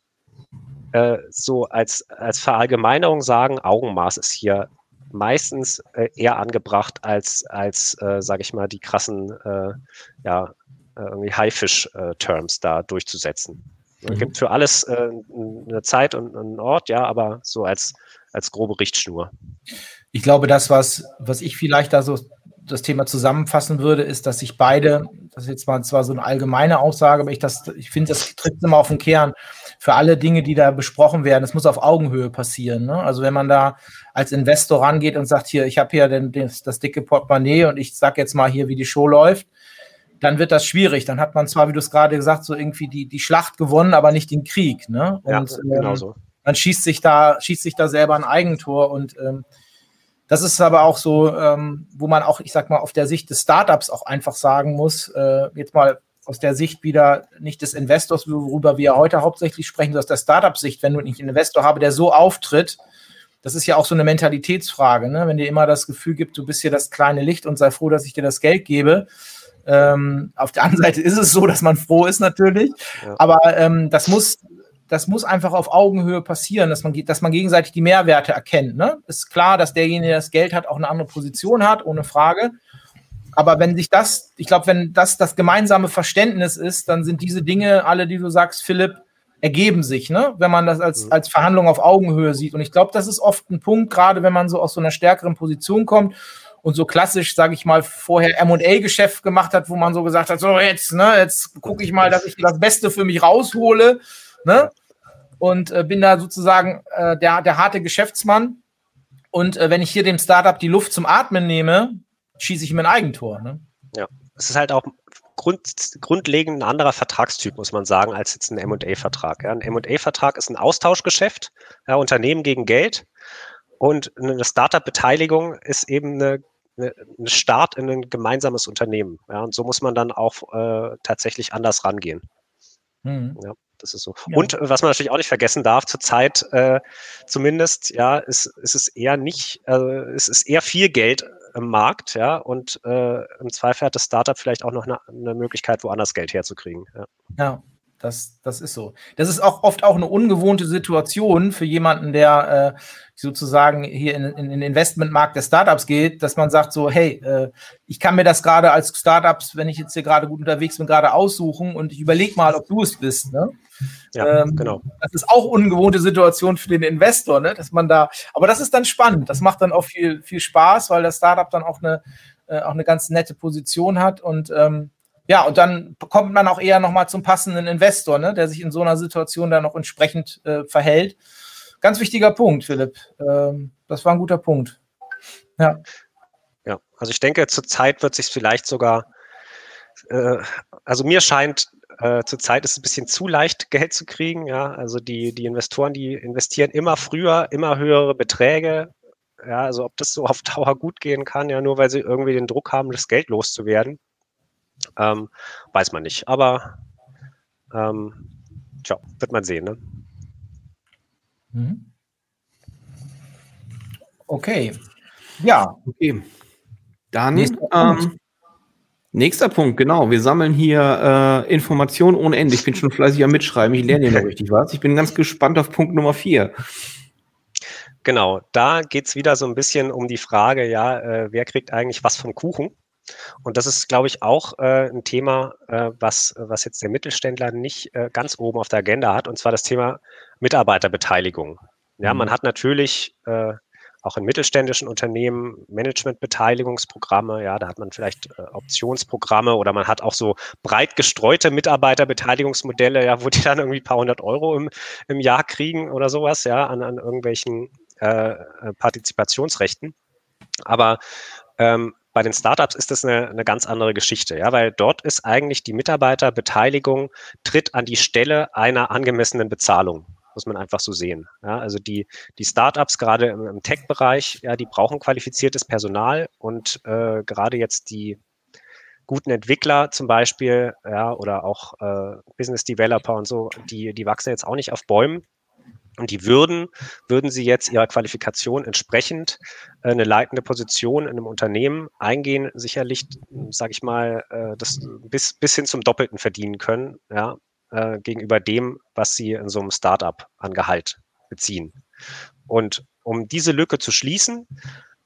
S4: äh, so als, als Verallgemeinerung sagen, Augenmaß ist hier meistens äh, eher angebracht als, als äh, sage ich mal, die krassen äh, ja, äh, irgendwie Haifisch-Terms da durchzusetzen. Es mhm. gibt für alles äh, eine Zeit und einen Ort, ja, aber so als, als grobe Richtschnur.
S2: Ich glaube, das, was, was ich vielleicht da so das Thema zusammenfassen würde, ist, dass sich beide, das ist jetzt mal zwar so eine allgemeine Aussage, aber ich, ich finde, das tritt immer auf den Kern für alle Dinge, die da besprochen werden. Es muss auf Augenhöhe passieren. Ne? Also wenn man da als Investor rangeht und sagt, hier, ich habe hier den, den, das dicke Portemonnaie und ich sage jetzt mal hier, wie die Show läuft, dann wird das schwierig. Dann hat man zwar, wie du es gerade gesagt, so irgendwie die, die Schlacht gewonnen, aber nicht den Krieg. Ne? Und ja, genau so. ähm, man schießt sich da, schießt sich da selber ein Eigentor und ähm, das ist aber auch so, ähm, wo man auch, ich sag mal, auf der Sicht des Startups auch einfach sagen muss, äh, jetzt mal aus der Sicht wieder nicht des Investors, worüber wir heute hauptsächlich sprechen, sondern aus der Startup-Sicht, wenn du nicht einen Investor habe, der so auftritt, das ist ja auch so eine Mentalitätsfrage, ne? wenn dir immer das Gefühl gibt, du bist hier das kleine Licht und sei froh, dass ich dir das Geld gebe. Ähm, auf der anderen Seite ist es so, dass man froh ist natürlich, ja. aber ähm, das muss das muss einfach auf Augenhöhe passieren, dass man, dass man gegenseitig die Mehrwerte erkennt. Ne? Ist klar, dass derjenige, der das Geld hat, auch eine andere Position hat, ohne Frage. Aber wenn sich das, ich glaube, wenn das das gemeinsame Verständnis ist, dann sind diese Dinge, alle, die du sagst, Philipp, ergeben sich, ne? wenn man das als, mhm. als Verhandlung auf Augenhöhe sieht. Und ich glaube, das ist oft ein Punkt, gerade wenn man so aus so einer stärkeren Position kommt und so klassisch, sage ich mal, vorher M&A-Geschäft gemacht hat, wo man so gesagt hat, so jetzt, ne, jetzt gucke ich mal, dass ich das Beste für mich raushole, ne? Und äh, bin da sozusagen äh, der, der harte Geschäftsmann. Und äh, wenn ich hier dem Startup die Luft zum Atmen nehme, schieße ich ihm ein Eigentor. Ne?
S4: Ja, es ist halt auch Grund, grundlegend ein anderer Vertragstyp, muss man sagen, als jetzt ein M&A-Vertrag. Ja, ein M&A-Vertrag ist ein Austauschgeschäft, ja, Unternehmen gegen Geld. Und eine Startup-Beteiligung ist eben eine, eine, eine, Start in ein gemeinsames Unternehmen. Ja, und so muss man dann auch äh, tatsächlich anders rangehen. Mhm. Ja, das ist so. Ja. Und was man natürlich auch nicht vergessen darf, zurzeit äh, zumindest, ja, ist, ist es eher nicht, äh, es ist eher viel Geld im Markt, ja, und äh, im Zweifel hat das Startup vielleicht auch noch eine, eine Möglichkeit, woanders Geld herzukriegen.
S2: Ja. ja. Das, das ist so. Das ist auch oft auch eine ungewohnte Situation für jemanden, der äh, sozusagen hier in, in den Investmentmarkt der Startups geht, dass man sagt so, hey, äh, ich kann mir das gerade als Startups, wenn ich jetzt hier gerade gut unterwegs bin, gerade aussuchen und ich überlege mal, ob du es bist. Ne? Ja, ähm, genau. Das ist auch ungewohnte Situation für den Investor, ne? dass man da, aber das ist dann spannend. Das macht dann auch viel, viel Spaß, weil das Startup dann auch eine, äh, auch eine ganz nette Position hat und ähm, ja, und dann kommt man auch eher nochmal zum passenden Investor, ne, der sich in so einer Situation dann noch entsprechend äh, verhält. Ganz wichtiger Punkt, Philipp. Ähm, das war ein guter Punkt.
S4: Ja. Ja, also ich denke, zurzeit wird sich vielleicht sogar, äh, also mir scheint, äh, zurzeit ist es ein bisschen zu leicht, Geld zu kriegen. Ja, also die, die Investoren, die investieren immer früher, immer höhere Beträge. Ja, also ob das so auf Dauer gut gehen kann, ja, nur weil sie irgendwie den Druck haben, das Geld loszuwerden. Ähm, weiß man nicht. Aber ähm, tja, wird man sehen. Ne?
S2: Mhm. Okay. Ja. Okay.
S5: Dann nächster Punkt. Ähm, nächster Punkt, genau. Wir sammeln hier äh, Informationen ohne Ende. Ich bin schon fleißig am Mitschreiben. Ich lerne hier noch richtig was. Ich bin ganz gespannt auf Punkt Nummer vier.
S4: Genau, da geht es wieder so ein bisschen um die Frage, ja, äh, wer kriegt eigentlich was vom Kuchen? Und das ist, glaube ich, auch äh, ein Thema, äh, was, was jetzt der Mittelständler nicht äh, ganz oben auf der Agenda hat, und zwar das Thema Mitarbeiterbeteiligung. Ja, mhm. man hat natürlich äh, auch in mittelständischen Unternehmen Managementbeteiligungsprogramme, ja, da hat man vielleicht äh, Optionsprogramme oder man hat auch so breit gestreute Mitarbeiterbeteiligungsmodelle, ja, wo die dann irgendwie ein paar hundert Euro im, im Jahr kriegen oder sowas, ja, an, an irgendwelchen äh, Partizipationsrechten. Aber ähm, bei den Startups ist das eine, eine ganz andere Geschichte, ja, weil dort ist eigentlich die Mitarbeiterbeteiligung tritt an die Stelle einer angemessenen Bezahlung muss man einfach so sehen. Ja, also die, die Startups gerade im, im Tech-Bereich, ja, die brauchen qualifiziertes Personal und äh, gerade jetzt die guten Entwickler zum Beispiel, ja, oder auch äh, Business Developer und so, die, die wachsen jetzt auch nicht auf Bäumen. Und die würden, würden sie jetzt ihrer Qualifikation entsprechend äh, eine leitende Position in einem Unternehmen eingehen, sicherlich, sage ich mal, äh, das bis, bis hin zum Doppelten verdienen können, ja, äh, gegenüber dem, was sie in so einem Startup an Gehalt beziehen. Und um diese Lücke zu schließen,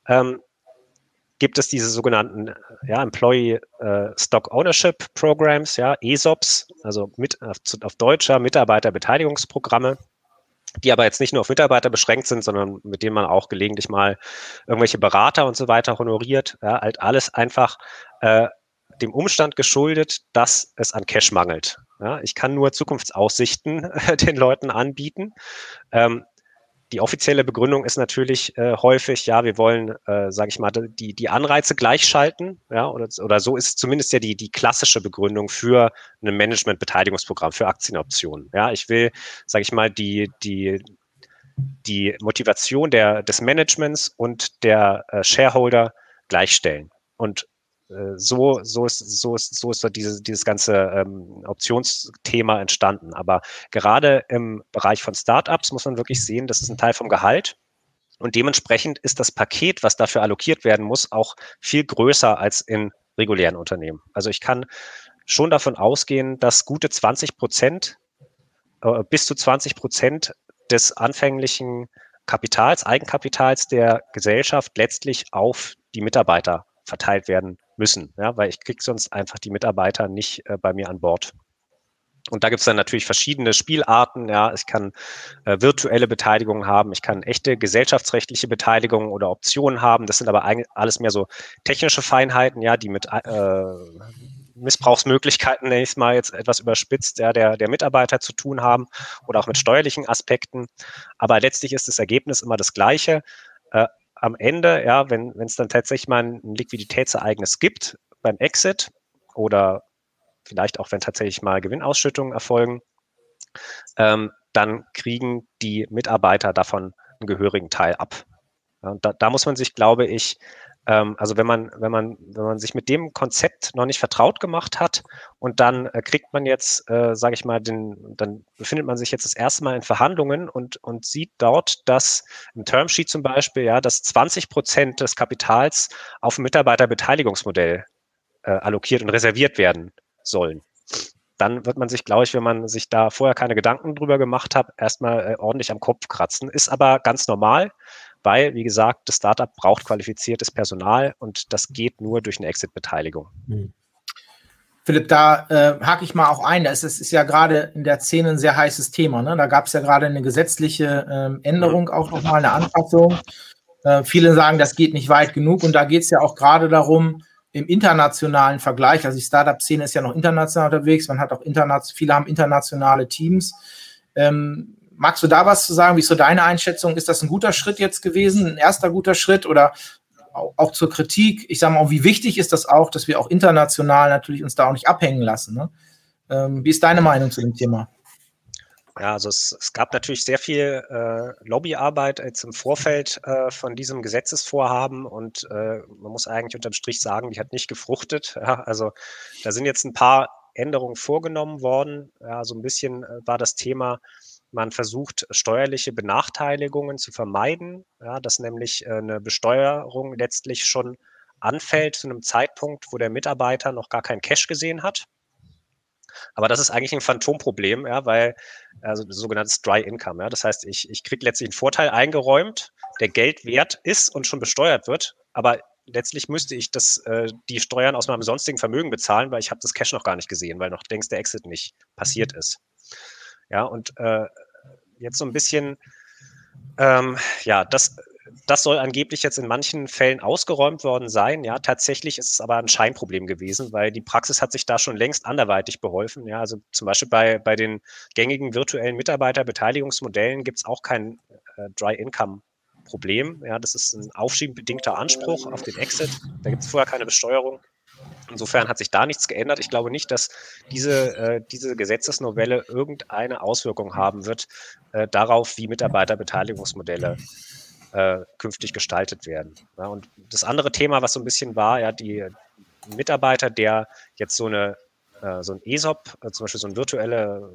S4: ähm, gibt es diese sogenannten ja, Employee äh, Stock Ownership Programs, ja, ESOPs, also mit, auf, auf Deutscher Mitarbeiterbeteiligungsprogramme die aber jetzt nicht nur auf Mitarbeiter beschränkt sind, sondern mit denen man auch gelegentlich mal irgendwelche Berater und so weiter honoriert. Ja, halt alles einfach äh, dem Umstand geschuldet, dass es an Cash mangelt. Ja, ich kann nur Zukunftsaussichten äh, (laughs) den Leuten anbieten. Ähm, die offizielle Begründung ist natürlich äh, häufig, ja, wir wollen, äh, sage ich mal, die, die Anreize gleichschalten, ja, oder, oder so ist zumindest ja die, die klassische Begründung für ein Management-Beteiligungsprogramm, für Aktienoptionen. Ja, ich will, sage ich mal, die, die, die Motivation der, des Managements und der äh, Shareholder gleichstellen. Und so, so ist, so ist, so ist dieses, dieses ganze ähm, Optionsthema entstanden. Aber gerade im Bereich von Startups muss man wirklich sehen, das ist ein Teil vom Gehalt. Und dementsprechend ist das Paket, was dafür allokiert werden muss, auch viel größer als in regulären Unternehmen. Also ich kann schon davon ausgehen, dass gute 20 Prozent, äh, bis zu 20 Prozent des anfänglichen Kapitals, Eigenkapitals der Gesellschaft letztlich auf die Mitarbeiter verteilt werden müssen, ja, weil ich kriege sonst einfach die Mitarbeiter nicht äh, bei mir an Bord. Und da gibt es dann natürlich verschiedene Spielarten. Ja, ich kann äh, virtuelle Beteiligung haben, ich kann echte gesellschaftsrechtliche Beteiligung oder Optionen haben. Das sind aber eigentlich alles mehr so technische Feinheiten, ja, die mit äh, Missbrauchsmöglichkeiten, nenne ich es mal jetzt etwas überspitzt, ja, der, der Mitarbeiter zu tun haben oder auch mit steuerlichen Aspekten. Aber letztlich ist das Ergebnis immer das gleiche. Äh, am Ende, ja, wenn es dann tatsächlich mal ein Liquiditätsereignis gibt beim Exit oder vielleicht auch, wenn tatsächlich mal Gewinnausschüttungen erfolgen, ähm, dann kriegen die Mitarbeiter davon einen gehörigen Teil ab. Ja, da, da, muss man sich, glaube ich, also wenn man, wenn man, wenn man sich mit dem Konzept noch nicht vertraut gemacht hat und dann äh, kriegt man jetzt, äh, sage ich mal, den, dann befindet man sich jetzt das erste Mal in Verhandlungen und, und sieht dort, dass im Termsheet zum Beispiel, ja, dass 20 Prozent des Kapitals auf ein Mitarbeiterbeteiligungsmodell äh, allokiert und reserviert werden sollen dann wird man sich, glaube ich, wenn man sich da vorher keine Gedanken drüber gemacht hat, erstmal äh, ordentlich am Kopf kratzen. Ist aber ganz normal weil, wie gesagt, das Startup braucht qualifiziertes Personal und das geht nur durch eine Exit-Beteiligung. Mhm.
S2: Philipp, da äh, hake ich mal auch ein. Das ist, ist ja gerade in der Szene ein sehr heißes Thema. Ne? Da gab es ja gerade eine gesetzliche ähm, Änderung, auch nochmal eine Anpassung. Äh, viele sagen, das geht nicht weit genug. Und da geht es ja auch gerade darum, im internationalen Vergleich, also die Startup-Szene ist ja noch international unterwegs, man hat auch international, viele haben internationale Teams. Ähm, Magst du da was zu sagen? Wie ist so deine Einschätzung? Ist das ein guter Schritt jetzt gewesen, ein erster guter Schritt oder auch zur Kritik? Ich sage mal, wie wichtig ist das auch, dass wir auch international natürlich uns da auch nicht abhängen lassen? Ne? Ähm, wie ist deine Meinung zu dem Thema?
S4: Ja, also es, es gab natürlich sehr viel äh, Lobbyarbeit jetzt im Vorfeld äh, von diesem Gesetzesvorhaben und äh, man muss eigentlich unterm Strich sagen, die hat nicht gefruchtet. (laughs) Ja, also da sind jetzt ein paar Änderungen vorgenommen worden. Ja, so ein bisschen äh, war das Thema, man versucht, steuerliche Benachteiligungen zu vermeiden, ja, dass nämlich äh, eine Besteuerung letztlich schon anfällt zu einem Zeitpunkt, wo der Mitarbeiter noch gar kein Cash gesehen hat. Aber das ist eigentlich ein Phantomproblem, ja, weil also sogenanntes Dry Income, ja, das heißt, ich, ich kriege letztlich einen Vorteil eingeräumt, der Geld wert ist und schon besteuert wird, aber letztlich müsste ich das, äh, die Steuern aus meinem sonstigen Vermögen bezahlen, weil ich habe das Cash noch gar nicht gesehen, weil noch denkst der Exit nicht passiert ist. Ja, und äh, jetzt so ein bisschen, ähm, ja, das, das soll angeblich jetzt in manchen Fällen ausgeräumt worden sein. Ja, tatsächlich ist es aber ein Scheinproblem gewesen, weil die Praxis hat sich da schon längst anderweitig beholfen. Ja, also zum Beispiel bei, bei den gängigen virtuellen Mitarbeiterbeteiligungsmodellen gibt es auch kein äh, Dry Income Problem. Ja, das ist ein aufschiebenbedingter Anspruch auf den Exit. Da gibt es vorher keine Besteuerung. Insofern hat sich da nichts geändert. Ich glaube nicht, dass diese, äh, diese Gesetzesnovelle irgendeine Auswirkung haben wird äh, darauf, wie Mitarbeiterbeteiligungsmodelle äh, künftig gestaltet werden. Ja, und das andere Thema, was so ein bisschen war, ja, die Mitarbeiter, der jetzt so eine äh, so ein ESOP, äh, zum Beispiel so ein virtuelle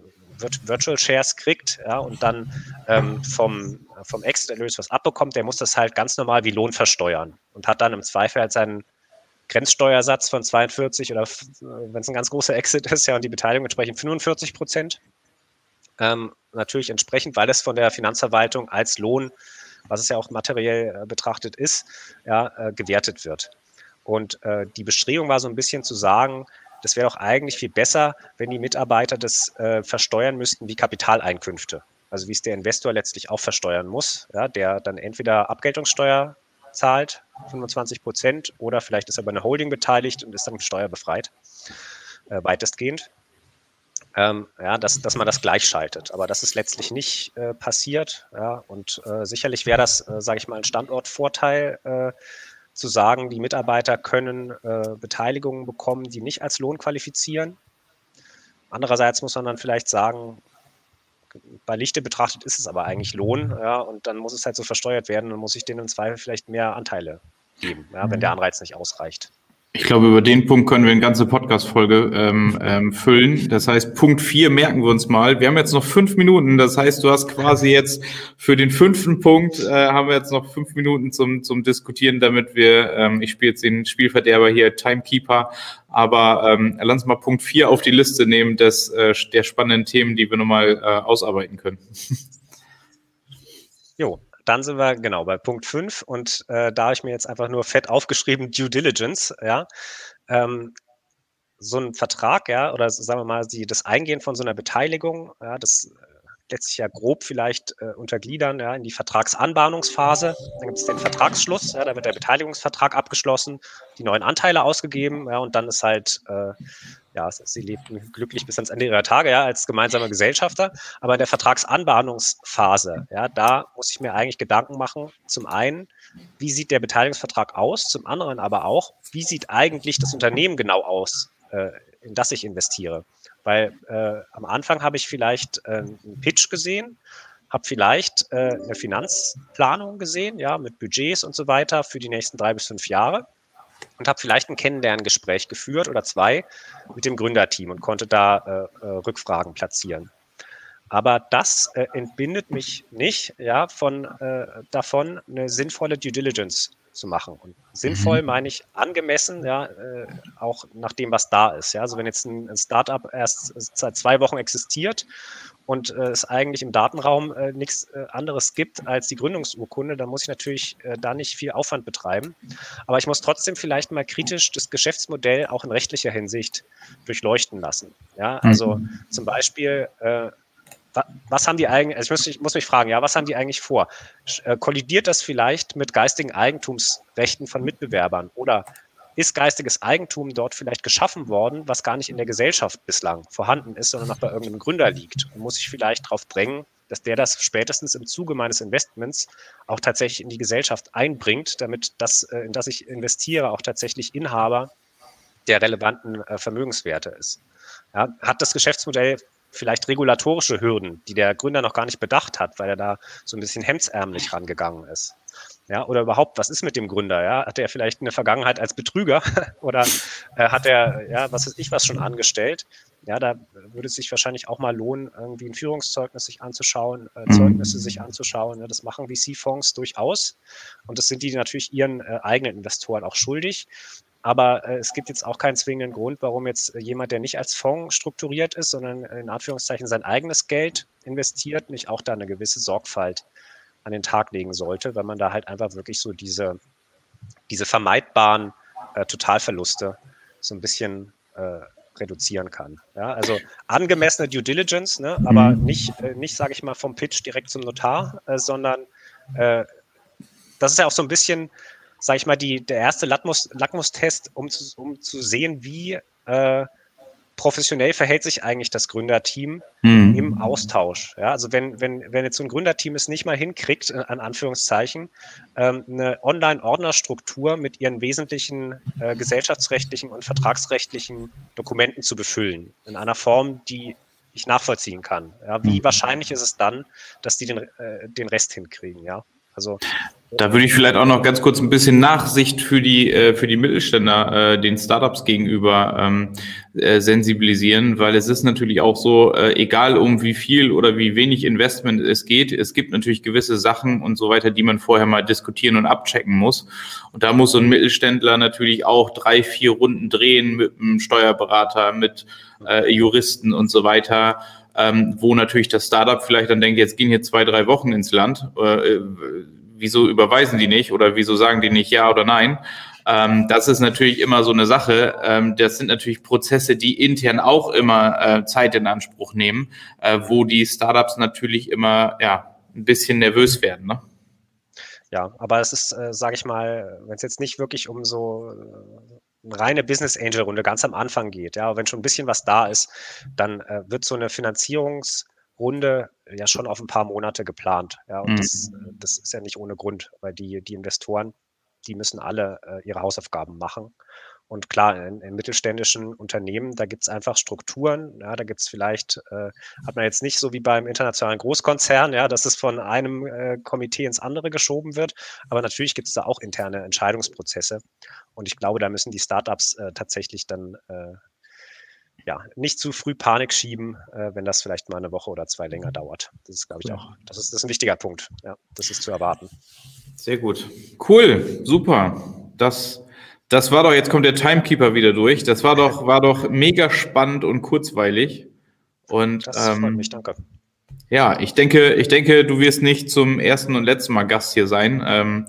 S4: Virtual Shares kriegt ja, und dann ähm, vom, vom Exit-Erlös was abbekommt, der muss das halt ganz normal wie Lohn versteuern und hat dann im Zweifel halt seinen Grenzsteuersatz von 42 oder wenn es ein ganz großer Exit ist, ja, und die Beteiligung entsprechend 45 Prozent. Ähm, natürlich entsprechend, weil es von der Finanzverwaltung als Lohn, was es ja auch materiell äh, betrachtet ist, ja, äh, gewertet wird. Und äh, die Bestrebung war so ein bisschen zu sagen, das wäre doch eigentlich viel besser, wenn die Mitarbeiter das äh, versteuern müssten wie Kapitaleinkünfte. Also wie es der Investor letztlich auch versteuern muss, ja, der dann entweder Abgeltungssteuer zahlt, 25 Prozent, oder vielleicht ist er bei einer Holding beteiligt und ist dann steuerbefreit, äh, weitestgehend. Ähm, ja, dass, dass man das gleichschaltet. Aber das ist letztlich nicht äh, passiert. Ja, und äh, sicherlich wäre das, äh, sage ich mal, ein Standortvorteil, äh, zu sagen, die Mitarbeiter können äh, Beteiligungen bekommen, die nicht als Lohn qualifizieren. Andererseits muss man dann vielleicht sagen, bei Lichte betrachtet ist es aber eigentlich Lohn, ja, und dann muss es halt so versteuert werden und muss ich denen im Zweifel vielleicht mehr Anteile geben, ja, wenn der mhm. Anreiz nicht ausreicht.
S3: Ich glaube, über den Punkt können wir eine ganze Podcast-Folge ähm, ähm, füllen. Das heißt, Punkt vier merken wir uns mal. Wir haben jetzt noch fünf Minuten. Das heißt, du hast quasi jetzt für den fünften Punkt äh, haben wir jetzt noch fünf Minuten zum, zum Diskutieren, damit wir, ähm, ich spiele jetzt den Spielverderber hier, Timekeeper, aber ähm, lass uns mal Punkt vier auf die Liste nehmen des, äh, der spannenden Themen, die wir nochmal äh, ausarbeiten können.
S4: Jo, dann sind wir genau bei Punkt 5 und äh, da habe ich mir jetzt einfach nur fett aufgeschrieben, Due Diligence, ja. Ähm, so ein Vertrag, ja, oder sagen wir mal, die, das Eingehen von so einer Beteiligung, ja, das lässt sich ja grob vielleicht äh, untergliedern ja, in die Vertragsanbahnungsphase. Dann gibt es den Vertragsschluss, ja, da wird der Beteiligungsvertrag abgeschlossen, die neuen Anteile ausgegeben, ja, und dann ist halt äh, ja, sie lebten glücklich bis ans Ende ihrer Tage, ja, als gemeinsame Gesellschafter. Aber in der Vertragsanbahnungsphase, ja, da muss ich mir eigentlich Gedanken machen. Zum einen, wie sieht der Beteiligungsvertrag aus? Zum anderen aber auch, wie sieht eigentlich das Unternehmen genau aus, äh, in das ich investiere? Weil äh, am Anfang habe ich vielleicht äh, einen Pitch gesehen, habe vielleicht äh, eine Finanzplanung gesehen, ja, mit Budgets und so weiter für die nächsten drei bis fünf Jahre und habe vielleicht ein Kennenlerngespräch geführt oder zwei mit dem Gründerteam und konnte da äh, äh, Rückfragen platzieren. Aber das äh, entbindet mich nicht ja, von, äh, davon, eine sinnvolle Due Diligence zu machen. Und sinnvoll mhm. meine ich angemessen, ja, äh, auch nach dem, was da ist. Ja. Also wenn jetzt ein, ein Startup erst seit zwei Wochen existiert und äh, es eigentlich im Datenraum äh, nichts äh, anderes gibt als die Gründungsurkunde, dann muss ich natürlich äh, da nicht viel Aufwand betreiben. Aber ich muss trotzdem vielleicht mal kritisch das Geschäftsmodell auch in rechtlicher Hinsicht durchleuchten lassen. Ja, also mhm. zum Beispiel, äh, was haben die eigentlich, also ich muss, ich muss mich fragen, ja, was haben die eigentlich vor? Äh, kollidiert das vielleicht mit geistigen Eigentumsrechten von Mitbewerbern oder ist geistiges Eigentum dort vielleicht geschaffen worden, was gar nicht in der Gesellschaft bislang vorhanden ist, sondern noch bei irgendeinem Gründer liegt. Und muss ich vielleicht darauf drängen, dass der das spätestens im Zuge meines Investments auch tatsächlich in die Gesellschaft einbringt, damit das, äh, in das ich investiere, auch tatsächlich Inhaber der relevanten äh, Vermögenswerte ist. Ja, hat das Geschäftsmodell vielleicht regulatorische Hürden, die der Gründer noch gar nicht bedacht hat, weil er da so ein bisschen hemdsärmlich rangegangen ist? Ja, oder überhaupt, was ist mit dem Gründer? Ja? Hat er vielleicht eine Vergangenheit als Betrüger (laughs) oder äh, hat er, ja, was ist ich was schon angestellt? Ja, da würde es sich wahrscheinlich auch mal lohnen, irgendwie ein Führungszeugnis sich anzuschauen, äh, mhm. Zeugnisse sich anzuschauen. Ja, das machen VC-Fonds durchaus. Und das sind die natürlich ihren äh, eigenen Investoren auch schuldig. Aber äh, es gibt jetzt auch keinen zwingenden Grund, warum jetzt jemand, der nicht als Fonds strukturiert ist, sondern in Anführungszeichen sein eigenes Geld investiert, nicht auch da eine gewisse Sorgfalt an den Tag legen sollte, weil man da halt einfach wirklich so diese, diese vermeidbaren äh, Totalverluste so ein bisschen äh, reduzieren kann. Ja, also angemessene Due Diligence, ne, aber mhm. nicht, äh, nicht sage ich mal, vom Pitch direkt zum Notar, äh, sondern äh, das ist ja auch so ein bisschen, sage ich mal, die, der erste Lackmus, Lackmustest, um zu, um zu sehen, wie äh, professionell verhält sich eigentlich das Gründerteam mhm. im Austausch? Ja, also wenn, wenn, wenn jetzt so ein Gründerteam es nicht mal hinkriegt, äh, an Anführungszeichen, ähm, eine Online-Ordnerstruktur mit ihren wesentlichen äh, gesellschaftsrechtlichen und vertragsrechtlichen Dokumenten zu befüllen, in einer Form, die ich nachvollziehen kann. Ja, wie mhm. wahrscheinlich ist es dann, dass die den, äh, den Rest hinkriegen? Ja?
S3: Also da würde ich vielleicht auch noch ganz kurz ein bisschen Nachsicht für die, äh, für die Mittelständler, äh, den Startups gegenüber ähm, äh, sensibilisieren, weil es ist natürlich auch so, äh, egal um wie viel oder wie wenig Investment es geht, es gibt natürlich gewisse Sachen und so weiter, die man vorher mal diskutieren und abchecken muss. Und da muss so ein Mittelständler natürlich auch drei, vier Runden drehen mit einem Steuerberater, mit äh, Juristen und so weiter. Ähm, wo natürlich das Startup vielleicht dann denkt, jetzt gehen hier zwei, drei Wochen ins Land. Äh, wieso überweisen die nicht oder wieso sagen die nicht ja oder nein? Ähm, das ist natürlich immer so eine Sache. Ähm, das sind natürlich Prozesse, die intern auch immer äh, Zeit in Anspruch nehmen, äh, wo die Startups natürlich immer ja, ein bisschen nervös werden. Ne?
S4: Ja, aber es ist, äh, sage ich mal, wenn es jetzt nicht wirklich um so äh, eine reine Business Angel Runde ganz am Anfang geht, ja, wenn schon ein bisschen was da ist, dann äh, wird so eine Finanzierungs- Runde ja schon auf ein paar Monate geplant. Ja, und mhm. das, äh, das ist ja nicht ohne Grund, weil die, die Investoren, die müssen alle äh, ihre Hausaufgaben machen. Und klar, in, in mittelständischen Unternehmen, da gibt es einfach Strukturen. Ja, da gibt es vielleicht, äh, hat man jetzt nicht so wie beim internationalen Großkonzern, ja, dass es von einem äh, Komitee ins andere geschoben wird. Aber natürlich gibt es da auch interne Entscheidungsprozesse. Und ich glaube, da müssen die Startups äh, tatsächlich dann äh, ja, nicht zu früh Panik schieben, äh, wenn das vielleicht mal eine Woche oder zwei länger dauert. Das ist, glaube ich, auch, das ist, das ist ein wichtiger Punkt. Ja, das ist zu erwarten.
S3: Sehr gut. Cool, super. Das, das war doch, jetzt kommt der Timekeeper wieder durch. Das war doch, war doch mega spannend und kurzweilig. Und, das freut ähm, mich, danke. Ja, ich denke, ich denke, du wirst nicht zum ersten und letzten Mal Gast hier sein. Ähm,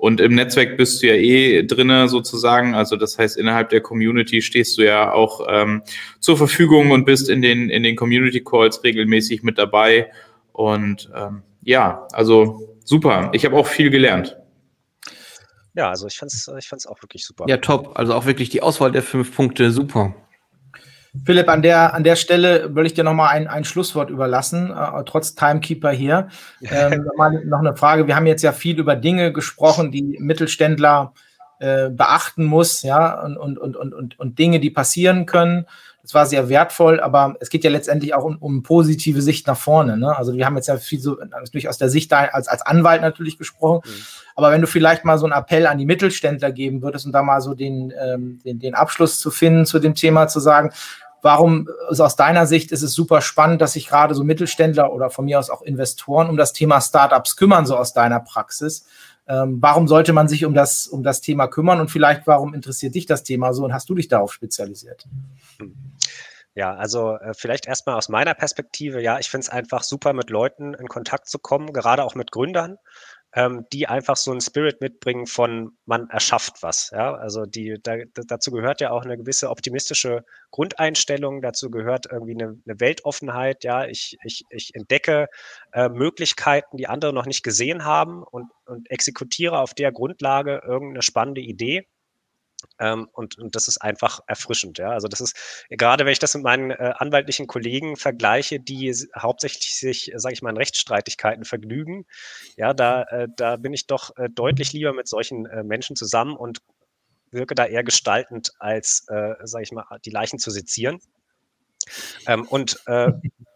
S3: und im Netzwerk bist du ja eh drinne sozusagen. Also das heißt, innerhalb der Community stehst du ja auch ähm, zur Verfügung und bist in den, in den Community Calls regelmäßig mit dabei. Und ähm, ja, also super. Ich habe auch viel gelernt.
S4: Ja, also ich fand es ich fand's auch wirklich super.
S5: Ja, top. Also auch wirklich die Auswahl der fünf Punkte super.
S2: Philipp, an der, an der Stelle will ich dir nochmal ein, ein Schlusswort überlassen, äh, trotz Timekeeper hier. (laughs) Ähm, noch eine Frage. Wir haben jetzt ja viel über Dinge gesprochen, die Mittelständler äh, beachten muss, ja, und, und, und, und, und Dinge, die passieren können. Das war sehr wertvoll, aber es geht ja letztendlich auch um, um positive Sicht nach vorne. Ne? Also wir haben jetzt ja viel so natürlich aus der Sicht als, als Anwalt natürlich gesprochen. Mhm. Aber wenn du vielleicht mal so einen Appell an die Mittelständler geben würdest und da mal so den, ähm, den, den Abschluss zu finden zu dem Thema, zu sagen, warum ist aus deiner Sicht ist es super spannend, dass sich gerade so Mittelständler oder von mir aus auch Investoren um das Thema Startups kümmern, so aus deiner Praxis? Ähm, warum sollte man sich um das, um das Thema kümmern und vielleicht warum interessiert dich das Thema so und hast du dich darauf spezialisiert?
S4: Ja, also äh, vielleicht erstmal aus meiner Perspektive, ja, ich finde es einfach super, mit Leuten in Kontakt zu kommen, gerade auch mit Gründern, ähm, die einfach so einen Spirit mitbringen von man erschafft was. Ja? Also die, da, dazu gehört ja auch eine gewisse optimistische Grundeinstellung, dazu gehört irgendwie eine, eine Weltoffenheit. Ja, ich, ich, ich entdecke äh, Möglichkeiten, die andere noch nicht gesehen haben und, und exekutiere auf der Grundlage irgendeine spannende Idee und, und das ist einfach erfrischend. Ja? Also das ist, gerade wenn ich das mit meinen äh, anwaltlichen Kollegen vergleiche, die hauptsächlich sich, sage ich mal, in Rechtsstreitigkeiten vergnügen, ja, da, äh, da bin ich doch äh, deutlich lieber mit solchen äh, Menschen zusammen und wirke da eher gestaltend, als, äh, sage ich mal, die Leichen zu sezieren. Ähm, und äh,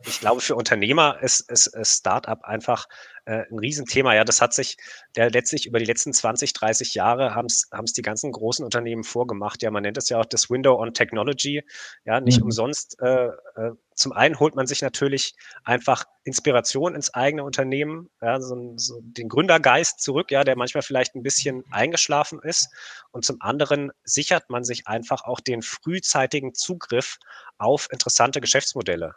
S4: ich glaube, für Unternehmer ist, ist, ist Startup einfach äh, ein Riesenthema. Ja, das hat sich ja letztlich über die letzten 20, 30 Jahre haben es die ganzen großen Unternehmen vorgemacht. Ja, man nennt es ja auch das Window on Technology. Ja, nicht mhm. umsonst. Äh, äh, zum einen holt man sich natürlich einfach Inspiration ins eigene Unternehmen, ja, so, so den Gründergeist zurück, ja, der manchmal vielleicht ein bisschen eingeschlafen ist. Und zum anderen sichert man sich einfach auch den frühzeitigen Zugriff auf interessante Geschäftsmodelle.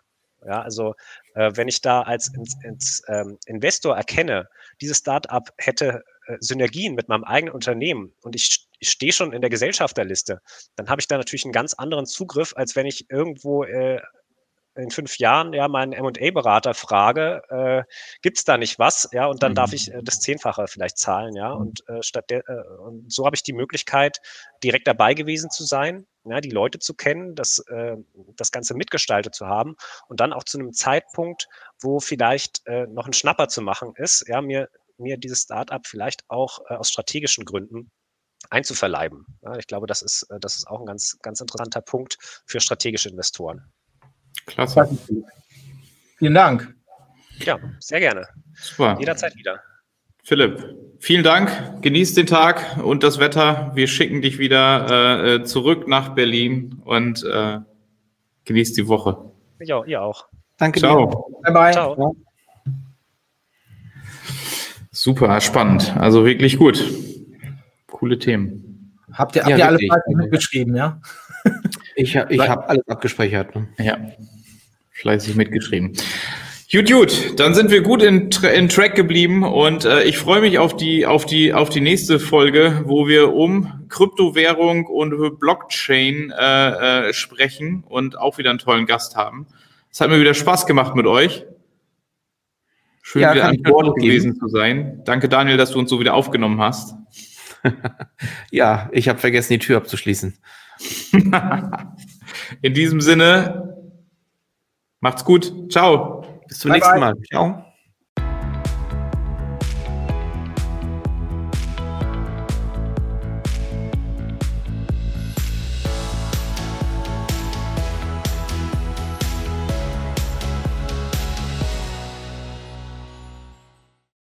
S4: Ja, also äh, wenn ich da als ins, ins, ähm, Investor erkenne, dieses Startup hätte äh, Synergien mit meinem eigenen Unternehmen und ich, ich stehe schon in der Gesellschafterliste, dann habe ich da natürlich einen ganz anderen Zugriff, als wenn ich irgendwo äh, in fünf Jahren ja meinen M&A-Berater frage, äh, gibt es da nicht was? Ja, und dann mhm. darf ich äh, das Zehnfache vielleicht zahlen, ja. Mhm. Und äh, statt der, äh, und so habe ich die Möglichkeit, direkt dabei gewesen zu sein, ja, die Leute zu kennen, das, äh, das Ganze mitgestaltet zu haben und dann auch zu einem Zeitpunkt, wo vielleicht äh, noch ein Schnapper zu machen ist, ja, mir, mir dieses Startup vielleicht auch äh, aus strategischen Gründen einzuverleiben. Ja, ich glaube, das ist, äh, das ist auch ein ganz, ganz interessanter Punkt für strategische Investoren.
S2: Klasse. Vielen Dank.
S4: Ja, sehr gerne.
S3: Super.
S4: Jederzeit wieder.
S3: Philipp, vielen Dank. Genieß den Tag und das Wetter. Wir schicken dich wieder äh, zurück nach Berlin und äh, genieß die Woche.
S4: Ja, ihr auch.
S3: Danke Ciao.
S2: dir. Bye bye. Ciao.
S3: Super, spannend. Also wirklich gut. Coole Themen.
S2: Habt ihr, habt ja, ihr alle mitgeschrieben, ja?
S5: Ich, ich habe alles abgespeichert. Ne?
S3: Ja, fleißig mitgeschrieben. Gut, gut, dann sind wir gut in, in Track geblieben und äh, ich freue mich auf die, auf, die, auf die nächste Folge, wo wir um Kryptowährung und Blockchain äh, äh, sprechen und auch wieder einen tollen Gast haben. Es hat mir wieder Spaß gemacht mit euch. Schön, ja, wieder an Bord gewesen zu sein. Danke, Daniel, dass du uns so wieder aufgenommen hast. (laughs)
S5: ja, ich habe vergessen, die Tür abzuschließen. (laughs)
S3: In diesem Sinne, macht's gut. Ciao.
S5: Bis zum bye nächsten bye. Mal. Ciao.